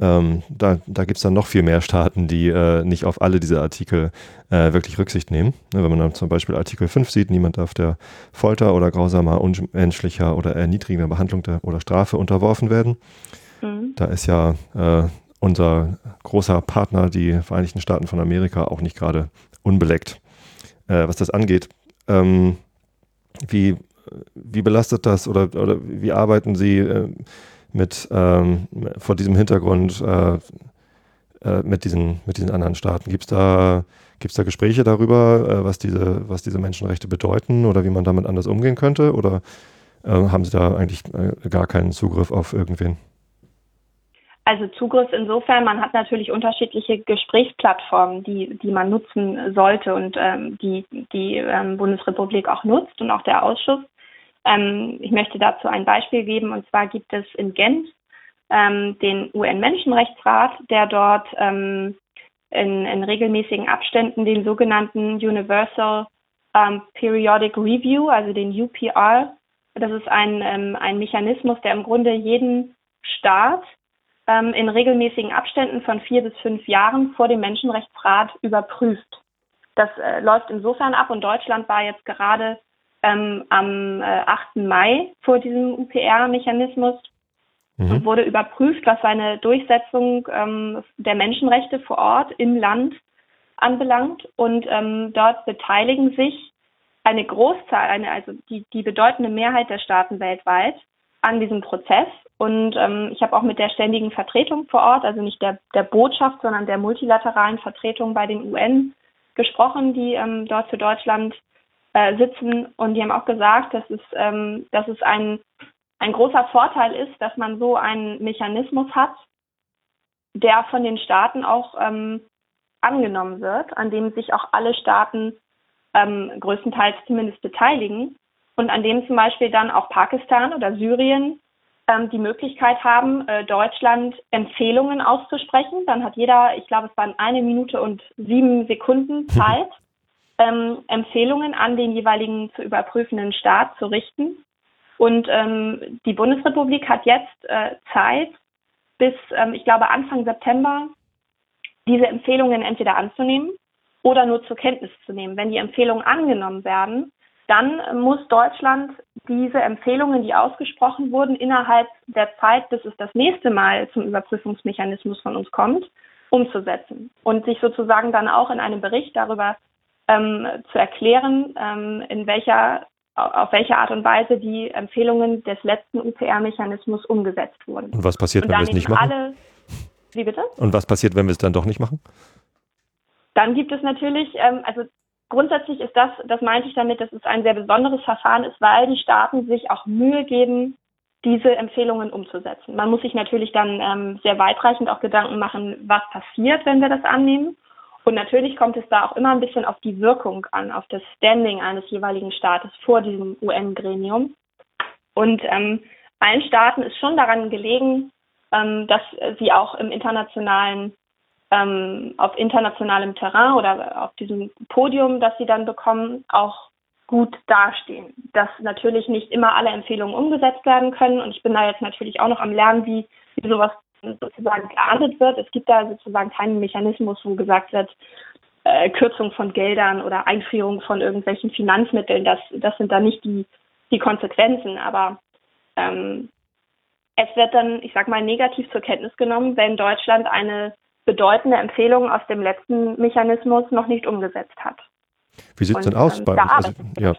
ähm, da, da gibt es dann noch viel mehr Staaten, die äh, nicht auf alle diese Artikel äh, wirklich Rücksicht nehmen. Ne, wenn man dann zum Beispiel Artikel 5 sieht, niemand darf der Folter oder grausamer, unmenschlicher oder erniedrigender Behandlung der, oder Strafe unterworfen werden. Mhm. Da ist ja äh, unser großer Partner, die Vereinigten Staaten von Amerika, auch nicht gerade unbeleckt, äh, was das angeht. Ähm, wie, wie belastet das oder, oder wie arbeiten Sie äh, mit ähm, vor diesem Hintergrund äh, äh, mit, diesen, mit diesen anderen Staaten? Gibt es da, gibt's da Gespräche darüber, äh, was, diese, was diese Menschenrechte bedeuten oder wie man damit anders umgehen könnte? Oder äh, haben Sie da eigentlich äh, gar keinen Zugriff auf irgendwen? Also Zugriff insofern, man hat natürlich unterschiedliche Gesprächsplattformen, die, die man nutzen sollte und ähm, die die ähm, Bundesrepublik auch nutzt und auch der Ausschuss. Ähm, ich möchte dazu ein Beispiel geben, und zwar gibt es in Gent ähm, den UN-Menschenrechtsrat, der dort ähm, in, in, regelmäßigen Abständen den sogenannten Universal ähm, Periodic Review, also den UPR, das ist ein, ähm, ein Mechanismus, der im Grunde jeden Staat ähm, in regelmäßigen Abständen von vier bis fünf Jahren vor dem Menschenrechtsrat überprüft. Das äh, läuft insofern ab und Deutschland war jetzt gerade ähm, am äh, 8. Mai vor diesem UPR-Mechanismus mhm. und wurde überprüft, was seine Durchsetzung ähm, der Menschenrechte vor Ort im Land anbelangt. Und ähm, dort beteiligen sich eine Großzahl, eine, also die, die bedeutende Mehrheit der Staaten weltweit an diesem Prozess. Und ähm, ich habe auch mit der ständigen Vertretung vor Ort, also nicht der, der Botschaft, sondern der multilateralen Vertretung bei den UN gesprochen, die ähm, dort für Deutschland äh, sitzen und die haben auch gesagt, dass es, ähm, dass es ein, ein großer Vorteil ist, dass man so einen Mechanismus hat, der von den Staaten auch ähm, angenommen wird, an dem sich auch alle Staaten ähm, größtenteils zumindest beteiligen und an dem zum Beispiel dann auch Pakistan oder Syrien ähm, die Möglichkeit haben, äh, Deutschland Empfehlungen auszusprechen. Dann hat jeder, ich glaube, es waren eine Minute und sieben Sekunden Zeit, ähm, Empfehlungen an den jeweiligen zu überprüfenden Staat zu richten. Und ähm, die Bundesrepublik hat jetzt äh, Zeit, bis, ähm, ich glaube, Anfang September diese Empfehlungen entweder anzunehmen oder nur zur Kenntnis zu nehmen. Wenn die Empfehlungen angenommen werden, dann muss Deutschland diese Empfehlungen, die ausgesprochen wurden, innerhalb der Zeit, bis es das nächste Mal zum Überprüfungsmechanismus von uns kommt, umzusetzen und sich sozusagen dann auch in einem Bericht darüber ähm, zu erklären, ähm, in welcher, auf welche Art und Weise die Empfehlungen des letzten UPR-Mechanismus umgesetzt wurden. Und was passiert, und wenn wir es nicht machen? Alle, wie bitte? Und was passiert, wenn wir es dann doch nicht machen? Dann gibt es natürlich, ähm, also grundsätzlich ist das, das meinte ich damit, dass es ein sehr besonderes Verfahren ist, weil die Staaten sich auch Mühe geben, diese Empfehlungen umzusetzen. Man muss sich natürlich dann ähm, sehr weitreichend auch Gedanken machen, was passiert, wenn wir das annehmen. Und natürlich kommt es da auch immer ein bisschen auf die Wirkung an, auf das Standing eines jeweiligen Staates vor diesem UN-Gremium. Und ähm, allen Staaten ist schon daran gelegen, ähm, dass sie auch im internationalen, ähm, auf internationalem Terrain oder auf diesem Podium, das sie dann bekommen, auch gut dastehen. Dass natürlich nicht immer alle Empfehlungen umgesetzt werden können. Und ich bin da jetzt natürlich auch noch am Lernen, wie, wie sowas sozusagen geahndet wird. Es gibt da sozusagen keinen Mechanismus, wo gesagt wird, äh, Kürzung von Geldern oder Einführung von irgendwelchen Finanzmitteln, das, das sind da nicht die, die Konsequenzen. Aber ähm, es wird dann, ich sag mal, negativ zur Kenntnis genommen, wenn Deutschland eine bedeutende Empfehlung aus dem letzten Mechanismus noch nicht umgesetzt hat. Wie sieht es denn aus? Ähm, bei, also, ja.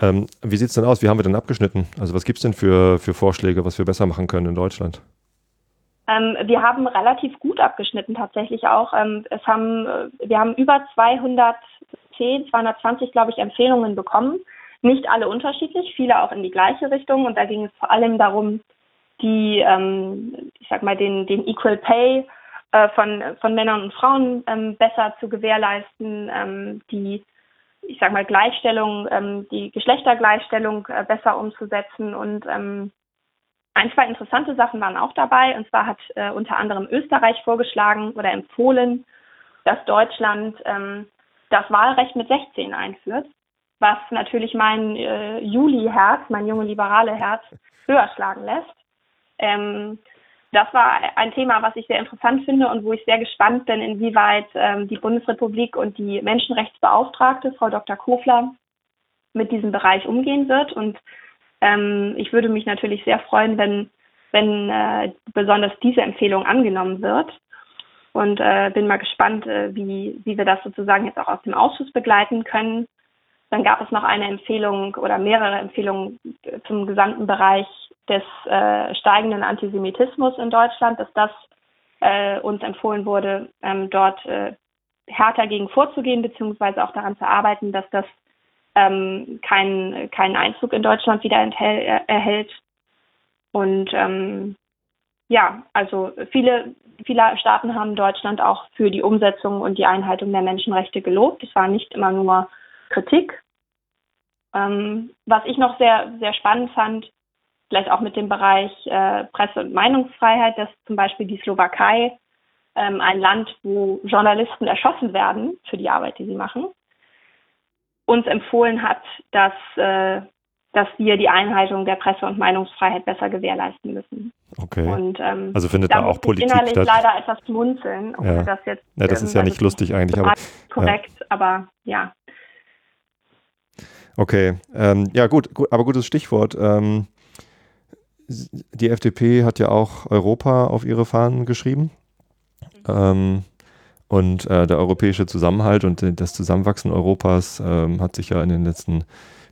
ähm, wie sieht es denn aus? Wie haben wir denn abgeschnitten? Also was gibt es denn für, für Vorschläge, was wir besser machen können in Deutschland? Ähm, wir haben relativ gut abgeschnitten tatsächlich auch. Ähm, es haben, äh, wir haben über 210, 220, glaube ich, Empfehlungen bekommen. Nicht alle unterschiedlich, viele auch in die gleiche Richtung. Und da ging es vor allem darum, die, ähm, ich sag mal, den, den Equal Pay äh, von, von Männern und Frauen ähm, besser zu gewährleisten, ähm, die, ich sag mal, Gleichstellung, ähm, die Geschlechtergleichstellung äh, besser umzusetzen und ähm, ein, zwei interessante Sachen waren auch dabei. Und zwar hat äh, unter anderem Österreich vorgeschlagen oder empfohlen, dass Deutschland ähm, das Wahlrecht mit 16 einführt, was natürlich mein äh, Juli-Herz, mein junge liberale Herz, höher schlagen lässt. Ähm, das war ein Thema, was ich sehr interessant finde und wo ich sehr gespannt bin, inwieweit ähm, die Bundesrepublik und die Menschenrechtsbeauftragte, Frau Dr. Kofler, mit diesem Bereich umgehen wird. Und ähm, ich würde mich natürlich sehr freuen, wenn, wenn äh, besonders diese Empfehlung angenommen wird. Und äh, bin mal gespannt, äh, wie, wie wir das sozusagen jetzt auch aus dem Ausschuss begleiten können. Dann gab es noch eine Empfehlung oder mehrere Empfehlungen zum gesamten Bereich des äh, steigenden Antisemitismus in Deutschland, dass das äh, uns empfohlen wurde, ähm, dort äh, härter gegen vorzugehen, beziehungsweise auch daran zu arbeiten, dass das ähm, keinen keinen Einzug in Deutschland wieder enthält, er, erhält. Und ähm, ja, also viele, viele Staaten haben Deutschland auch für die Umsetzung und die Einhaltung der Menschenrechte gelobt. Es war nicht immer nur Kritik. Ähm, was ich noch sehr, sehr spannend fand, vielleicht auch mit dem Bereich äh, Presse- und Meinungsfreiheit, dass zum Beispiel die Slowakei ähm, ein Land, wo Journalisten erschossen werden für die Arbeit, die sie machen, uns empfohlen hat, dass, äh, dass wir die Einhaltung der Presse- und Meinungsfreiheit besser gewährleisten müssen. Okay. Und, ähm, also findet da, da auch Politik innerlich statt? leider etwas schmunzeln, ja. das jetzt. Ja, das ist ja nicht lustig eigentlich. Aber, korrekt, ja. aber ja. Okay, ähm, ja gut, gut, aber gutes Stichwort. Ähm, die FDP hat ja auch Europa auf ihre Fahnen geschrieben. Ähm, und äh, der europäische Zusammenhalt und das Zusammenwachsen Europas ähm, hat sich ja in den letzten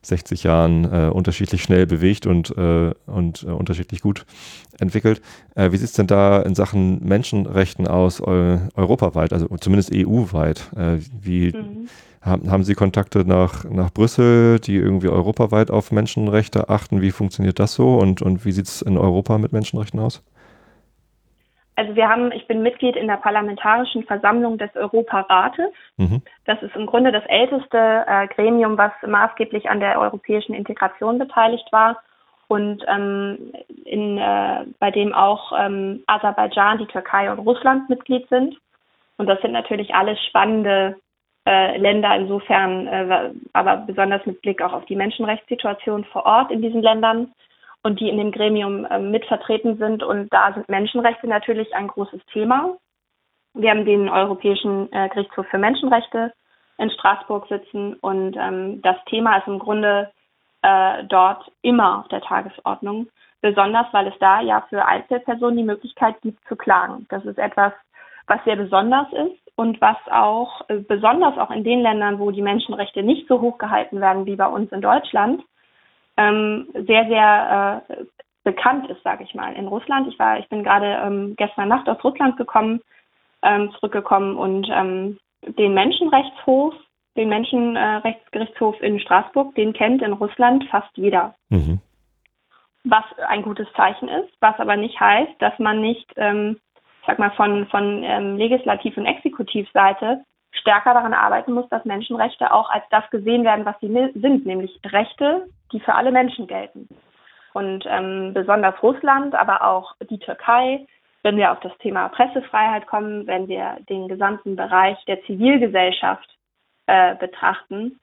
60 Jahren äh, unterschiedlich schnell bewegt und, äh, und äh, unterschiedlich gut entwickelt. Äh, wie sieht es denn da in Sachen Menschenrechten aus, europaweit, also zumindest EU-weit? Äh, wie mhm. haben, haben Sie Kontakte nach, nach Brüssel, die irgendwie europaweit auf Menschenrechte achten? Wie funktioniert das so und, und wie sieht es in Europa mit Menschenrechten aus? Also wir haben, ich bin Mitglied in der Parlamentarischen Versammlung des Europarates. Mhm. Das ist im Grunde das älteste äh, Gremium, was maßgeblich an der europäischen Integration beteiligt war und ähm, in, äh, bei dem auch ähm, Aserbaidschan, die Türkei und Russland Mitglied sind. Und das sind natürlich alles spannende äh, Länder insofern, äh, aber besonders mit Blick auch auf die Menschenrechtssituation vor Ort in diesen Ländern und die in dem Gremium äh, mit vertreten sind. Und da sind Menschenrechte natürlich ein großes Thema. Wir haben den Europäischen äh, Gerichtshof für Menschenrechte in Straßburg sitzen und ähm, das Thema ist im Grunde äh, dort immer auf der Tagesordnung, besonders weil es da ja für Einzelpersonen die Möglichkeit gibt zu klagen. Das ist etwas, was sehr besonders ist und was auch äh, besonders auch in den Ländern, wo die Menschenrechte nicht so hoch gehalten werden wie bei uns in Deutschland, ähm, sehr, sehr äh, bekannt ist, sage ich mal, in Russland. Ich war, ich bin gerade ähm, gestern Nacht aus Russland gekommen, ähm, zurückgekommen und ähm, den Menschenrechtshof, den Menschenrechtsgerichtshof in Straßburg, den kennt in Russland fast jeder. Mhm. Was ein gutes Zeichen ist, was aber nicht heißt, dass man nicht, ähm, sag mal, von, von ähm, Legislativ- und Exekutivseite stärker daran arbeiten muss, dass Menschenrechte auch als das gesehen werden, was sie sind, nämlich Rechte, die für alle Menschen gelten. Und ähm, besonders Russland, aber auch die Türkei, wenn wir auf das Thema Pressefreiheit kommen, wenn wir den gesamten Bereich der Zivilgesellschaft äh, betrachten,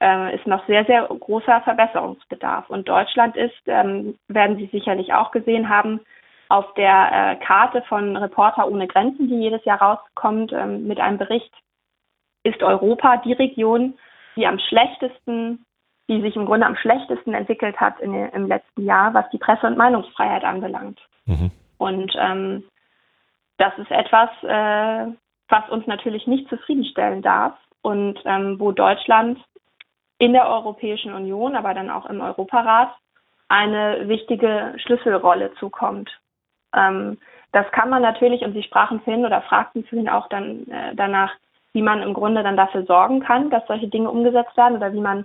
äh, ist noch sehr, sehr großer Verbesserungsbedarf. Und Deutschland ist, ähm, werden Sie sicherlich auch gesehen haben, auf der äh, Karte von Reporter ohne Grenzen, die jedes Jahr rauskommt, ähm, mit einem Bericht ist Europa die Region, die am schlechtesten die sich im Grunde am schlechtesten entwickelt hat in, im letzten Jahr, was die Presse- und Meinungsfreiheit anbelangt. Mhm. Und ähm, das ist etwas, äh, was uns natürlich nicht zufriedenstellen darf und ähm, wo Deutschland in der Europäischen Union, aber dann auch im Europarat eine wichtige Schlüsselrolle zukommt. Ähm, das kann man natürlich, und Sie sprachen vorhin oder fragten vorhin auch dann äh, danach, wie man im Grunde dann dafür sorgen kann, dass solche Dinge umgesetzt werden oder wie man,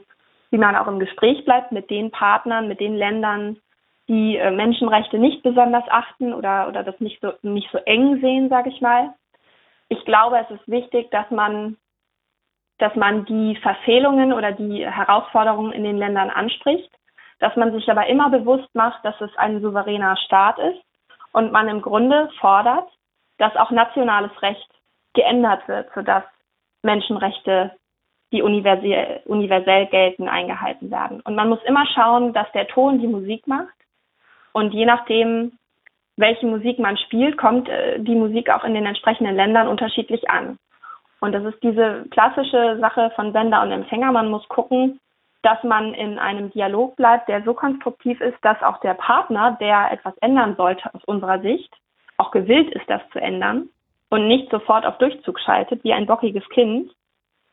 wie man auch im Gespräch bleibt mit den Partnern, mit den Ländern, die äh, Menschenrechte nicht besonders achten oder, oder das nicht so, nicht so eng sehen, sage ich mal. Ich glaube, es ist wichtig, dass man, dass man die Verfehlungen oder die Herausforderungen in den Ländern anspricht, dass man sich aber immer bewusst macht, dass es ein souveräner Staat ist und man im Grunde fordert, dass auch nationales Recht geändert wird, sodass Menschenrechte, die universell, universell gelten, eingehalten werden. Und man muss immer schauen, dass der Ton die Musik macht und je nachdem, welche Musik man spielt, kommt äh, die Musik auch in den entsprechenden Ländern unterschiedlich an. Und das ist diese klassische Sache von Sender und Empfänger. Man muss gucken, dass man in einem Dialog bleibt, der so konstruktiv ist, dass auch der Partner, der etwas ändern sollte aus unserer Sicht, auch gewillt ist, das zu ändern und nicht sofort auf Durchzug schaltet wie ein bockiges Kind,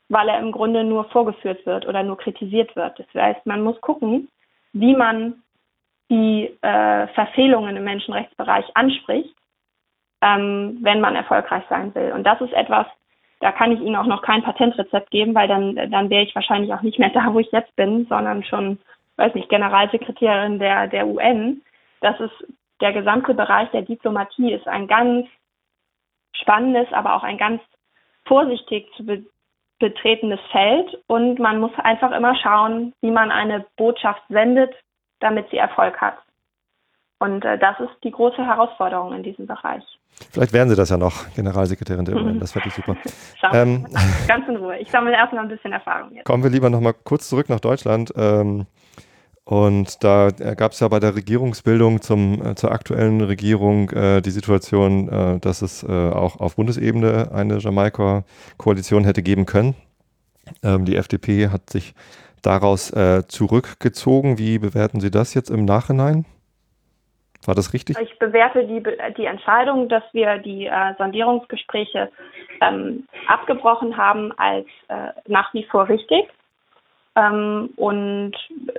weil er im Grunde nur vorgeführt wird oder nur kritisiert wird. Das heißt, man muss gucken, wie man die äh, Verfehlungen im Menschenrechtsbereich anspricht, ähm, wenn man erfolgreich sein will. Und das ist etwas, da kann ich Ihnen auch noch kein Patentrezept geben, weil dann, dann wäre ich wahrscheinlich auch nicht mehr da, wo ich jetzt bin, sondern schon, weiß nicht, Generalsekretärin der, der UN. Das ist der gesamte Bereich der Diplomatie ist ein ganz spannendes, aber auch ein ganz vorsichtig zu be betretenes Feld und man muss einfach immer schauen, wie man eine Botschaft sendet, damit sie Erfolg hat. Und äh, das ist die große Herausforderung in diesem Bereich. Vielleicht werden Sie das ja noch, Generalsekretärin der UN. Das fände ich super. Ähm, ganz in Ruhe. Ich sammle erstmal ein bisschen Erfahrung jetzt. Kommen wir lieber noch mal kurz zurück nach Deutschland. Ähm, und da äh, gab es ja bei der Regierungsbildung zum, äh, zur aktuellen Regierung äh, die Situation, äh, dass es äh, auch auf Bundesebene eine Jamaika-Koalition hätte geben können. Ähm, die FDP hat sich daraus äh, zurückgezogen. Wie bewerten Sie das jetzt im Nachhinein? War das richtig? Ich bewerte die, die Entscheidung, dass wir die äh, Sondierungsgespräche ähm, abgebrochen haben, als äh, nach wie vor richtig. Ähm, und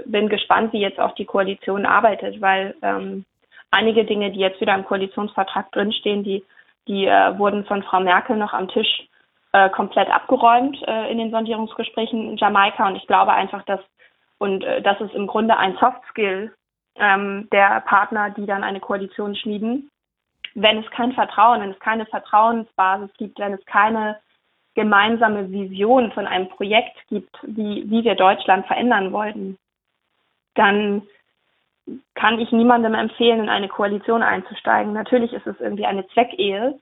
bin gespannt, wie jetzt auch die Koalition arbeitet, weil ähm, einige Dinge, die jetzt wieder im Koalitionsvertrag drinstehen, die, die äh, wurden von Frau Merkel noch am Tisch äh, komplett abgeräumt äh, in den Sondierungsgesprächen in Jamaika. Und ich glaube einfach, dass und äh, das ist im Grunde ein Soft Skill ähm, der Partner, die dann eine Koalition schmieden. Wenn es kein Vertrauen, wenn es keine Vertrauensbasis gibt, wenn es keine gemeinsame Vision von einem Projekt gibt, wie, wie wir Deutschland verändern wollten, dann kann ich niemandem empfehlen, in eine Koalition einzusteigen. Natürlich ist es irgendwie eine Zweckehe,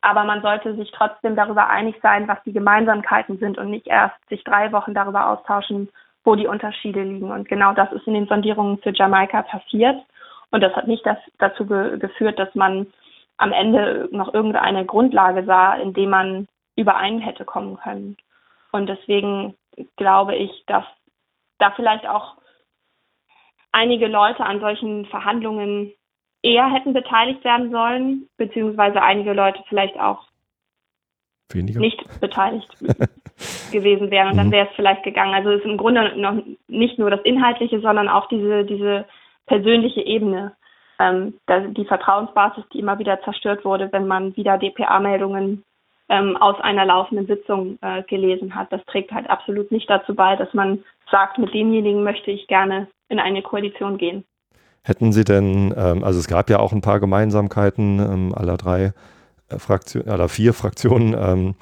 aber man sollte sich trotzdem darüber einig sein, was die Gemeinsamkeiten sind und nicht erst sich drei Wochen darüber austauschen, wo die Unterschiede liegen. Und genau das ist in den Sondierungen für Jamaika passiert. Und das hat nicht das, dazu ge geführt, dass man am Ende noch irgendeine Grundlage sah, in dem man überein hätte kommen können. Und deswegen glaube ich, dass da vielleicht auch einige Leute an solchen Verhandlungen eher hätten beteiligt werden sollen, beziehungsweise einige Leute vielleicht auch Weniger. nicht beteiligt gewesen wären und dann mhm. wäre es vielleicht gegangen. Also es ist im Grunde noch nicht nur das Inhaltliche, sondern auch diese, diese persönliche Ebene. Ähm, die Vertrauensbasis, die immer wieder zerstört wurde, wenn man wieder DPA-Meldungen ähm, aus einer laufenden Sitzung äh, gelesen hat. Das trägt halt absolut nicht dazu bei, dass man sagt, mit demjenigen möchte ich gerne in eine Koalition gehen. Hätten Sie denn, ähm, also es gab ja auch ein paar Gemeinsamkeiten ähm, aller drei äh, Fraktionen, oder vier Fraktionen, ähm,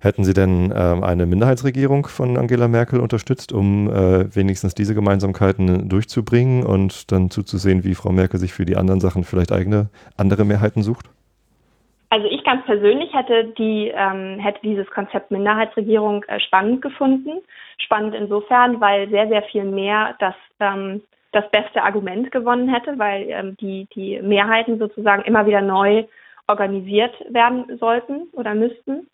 hätten Sie denn ähm, eine Minderheitsregierung von Angela Merkel unterstützt, um äh, wenigstens diese Gemeinsamkeiten durchzubringen und dann zuzusehen, wie Frau Merkel sich für die anderen Sachen vielleicht eigene andere Mehrheiten sucht? Also ich ganz persönlich hätte die ähm, hätte dieses Konzept Minderheitsregierung äh, spannend gefunden. Spannend insofern, weil sehr sehr viel mehr das ähm, das beste Argument gewonnen hätte, weil ähm, die die Mehrheiten sozusagen immer wieder neu organisiert werden sollten oder müssten.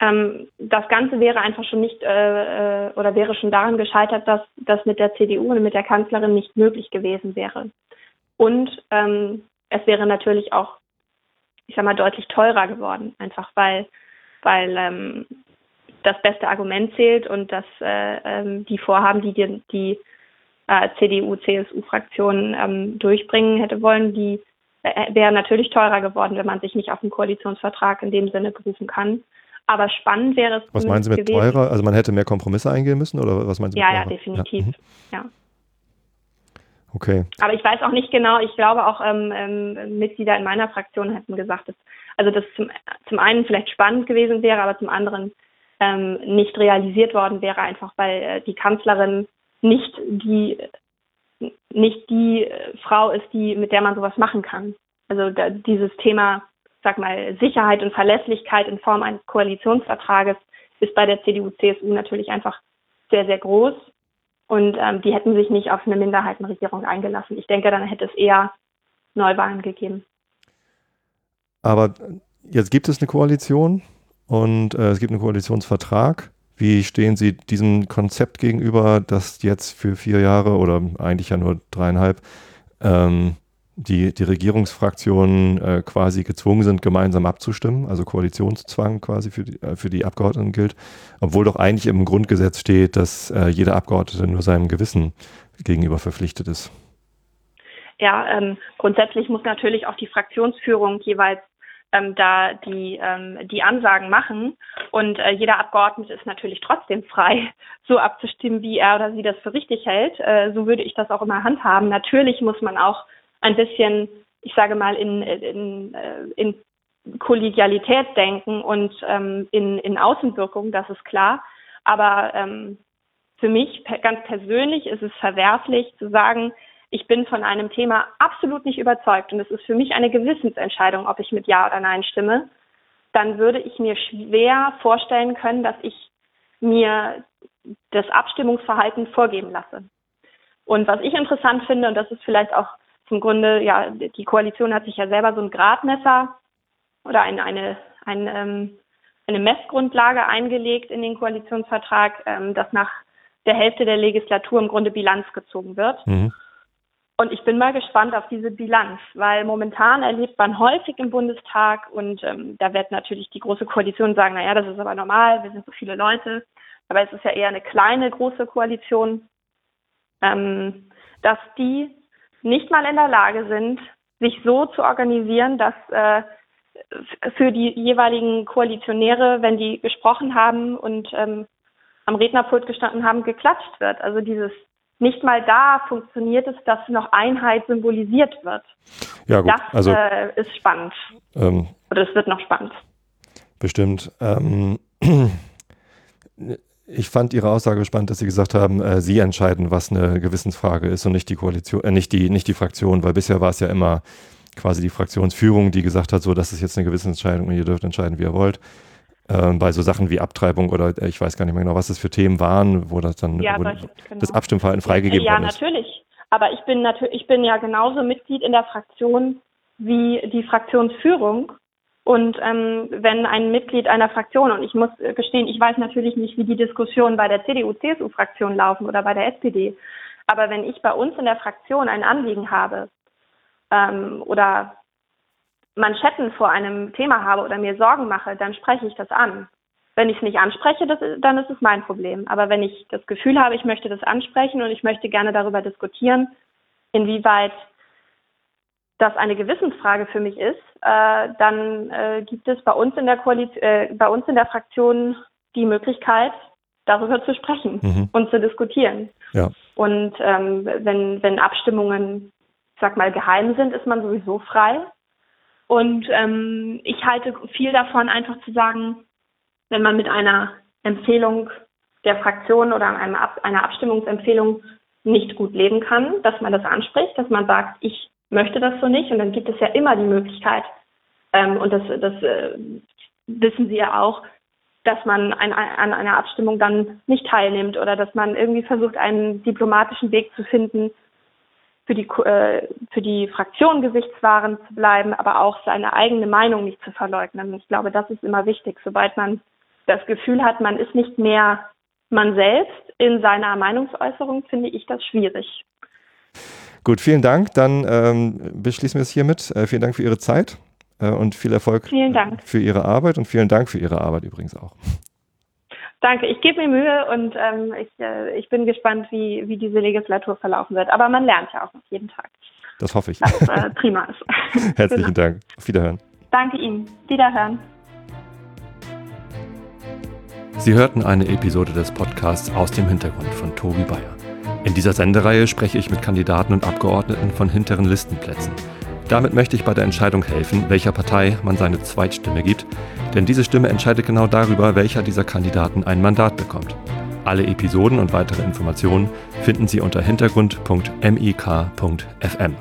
ähm, das Ganze wäre einfach schon nicht äh, äh, oder wäre schon daran gescheitert, dass das mit der CDU und mit der Kanzlerin nicht möglich gewesen wäre. Und ähm, es wäre natürlich auch, ich sag mal, deutlich teurer geworden, einfach weil, weil ähm, das beste Argument zählt und dass äh, ähm, die Vorhaben, die die, die äh, CDU-CSU-Fraktion ähm, durchbringen hätte wollen, die äh, wäre natürlich teurer geworden, wenn man sich nicht auf einen Koalitionsvertrag in dem Sinne berufen kann. Aber spannend wäre es. Was meinen Sie mit gewesen. teurer? Also man hätte mehr Kompromisse eingehen müssen oder was meinen Sie? Ja, ja, definitiv. Ja. ja. Okay. Aber ich weiß auch nicht genau, ich glaube auch ähm, ähm, Mitglieder in meiner Fraktion hätten gesagt, dass, also dass zum, zum einen vielleicht spannend gewesen wäre, aber zum anderen ähm, nicht realisiert worden wäre, einfach weil äh, die Kanzlerin nicht die nicht die äh, Frau ist, die mit der man sowas machen kann. Also da, dieses Thema sag mal, Sicherheit und Verlässlichkeit in Form eines Koalitionsvertrages ist bei der CDU-CSU natürlich einfach sehr, sehr groß. Und ähm, die hätten sich nicht auf eine Minderheitenregierung eingelassen. Ich denke, dann hätte es eher Neuwahlen gegeben. Aber jetzt gibt es eine Koalition und äh, es gibt einen Koalitionsvertrag. Wie stehen Sie diesem Konzept gegenüber, das jetzt für vier Jahre oder eigentlich ja nur dreieinhalb ähm, die, die Regierungsfraktionen äh, quasi gezwungen sind, gemeinsam abzustimmen, also Koalitionszwang quasi für die, äh, für die Abgeordneten gilt, obwohl doch eigentlich im Grundgesetz steht, dass äh, jeder Abgeordnete nur seinem Gewissen gegenüber verpflichtet ist. Ja, ähm, grundsätzlich muss natürlich auch die Fraktionsführung jeweils ähm, da die, ähm, die Ansagen machen. Und äh, jeder Abgeordnete ist natürlich trotzdem frei, so abzustimmen, wie er oder sie das für richtig hält. Äh, so würde ich das auch immer handhaben. Natürlich muss man auch ein bisschen, ich sage mal, in, in, äh, in Kollegialität denken und ähm, in, in Außenwirkung, das ist klar. Aber ähm, für mich ganz persönlich ist es verwerflich zu sagen, ich bin von einem Thema absolut nicht überzeugt und es ist für mich eine Gewissensentscheidung, ob ich mit Ja oder Nein stimme, dann würde ich mir schwer vorstellen können, dass ich mir das Abstimmungsverhalten vorgeben lasse. Und was ich interessant finde, und das ist vielleicht auch zum Grunde, ja, die Koalition hat sich ja selber so ein Gradmesser oder eine, eine, ein, ähm, eine Messgrundlage eingelegt in den Koalitionsvertrag, ähm, dass nach der Hälfte der Legislatur im Grunde Bilanz gezogen wird. Mhm. Und ich bin mal gespannt auf diese Bilanz, weil momentan erlebt man häufig im Bundestag und ähm, da wird natürlich die große Koalition sagen, naja, das ist aber normal, wir sind so viele Leute, aber es ist ja eher eine kleine große Koalition, ähm, dass die nicht mal in der Lage sind, sich so zu organisieren, dass äh, für die jeweiligen Koalitionäre, wenn die gesprochen haben und ähm, am Rednerpult gestanden haben, geklatscht wird. Also dieses nicht mal da funktioniert es, dass noch Einheit symbolisiert wird. Ja, gut. Das also, äh, ist spannend. Ähm, Oder es wird noch spannend. Bestimmt. Ähm, ich fand Ihre Aussage spannend, dass Sie gesagt haben, äh, Sie entscheiden, was eine Gewissensfrage ist und nicht die Koalition, äh, nicht die, nicht die Fraktion, weil bisher war es ja immer quasi die Fraktionsführung, die gesagt hat, so, das ist jetzt eine Gewissensentscheidung und ihr dürft entscheiden, wie ihr wollt. Ähm, bei so Sachen wie Abtreibung oder äh, ich weiß gar nicht mehr genau, was das für Themen waren, wo das dann ja, wo das, genau. das Abstimmverhalten freigegeben ja, ist. Ja, natürlich. Aber ich bin natürlich, ich bin ja genauso Mitglied in der Fraktion wie die Fraktionsführung und ähm, wenn ein Mitglied einer Fraktion, und ich muss gestehen, ich weiß natürlich nicht, wie die Diskussionen bei der CDU-CSU-Fraktion laufen oder bei der SPD, aber wenn ich bei uns in der Fraktion ein Anliegen habe ähm, oder Manschetten vor einem Thema habe oder mir Sorgen mache, dann spreche ich das an. Wenn ich es nicht anspreche, das, dann ist es mein Problem. Aber wenn ich das Gefühl habe, ich möchte das ansprechen und ich möchte gerne darüber diskutieren, inwieweit das eine Gewissensfrage für mich ist, äh, dann äh, gibt es bei uns in der Koalition, äh, bei uns in der Fraktion die Möglichkeit, darüber zu sprechen mhm. und zu diskutieren. Ja. Und ähm, wenn, wenn Abstimmungen, sag mal, geheim sind, ist man sowieso frei. Und ähm, ich halte viel davon, einfach zu sagen, wenn man mit einer Empfehlung der Fraktion oder einem Ab einer Abstimmungsempfehlung nicht gut leben kann, dass man das anspricht, dass man sagt, ich möchte das so nicht. Und dann gibt es ja immer die Möglichkeit, ähm, und das, das äh, wissen Sie ja auch, dass man ein, an einer Abstimmung dann nicht teilnimmt oder dass man irgendwie versucht, einen diplomatischen Weg zu finden, für die, äh, für die Fraktion gesichtswahrend zu bleiben, aber auch seine eigene Meinung nicht zu verleugnen. Ich glaube, das ist immer wichtig. Sobald man das Gefühl hat, man ist nicht mehr man selbst in seiner Meinungsäußerung, finde ich das schwierig. Gut, vielen Dank. Dann ähm, beschließen wir es hiermit. Äh, vielen Dank für Ihre Zeit äh, und viel Erfolg für Ihre Arbeit und vielen Dank für Ihre Arbeit übrigens auch. Danke, ich gebe mir Mühe und ähm, ich, äh, ich bin gespannt, wie, wie diese Legislatur verlaufen wird. Aber man lernt ja auch noch jeden Tag. Das hoffe ich. Was äh, prima ist. Herzlichen genau. Dank. Auf Wiederhören. Danke Ihnen. Wiederhören. Sie hörten eine Episode des Podcasts aus dem Hintergrund von Tobi Bayer. In dieser Sendereihe spreche ich mit Kandidaten und Abgeordneten von hinteren Listenplätzen. Damit möchte ich bei der Entscheidung helfen, welcher Partei man seine Zweitstimme gibt, denn diese Stimme entscheidet genau darüber, welcher dieser Kandidaten ein Mandat bekommt. Alle Episoden und weitere Informationen finden Sie unter hintergrund.mik.fm.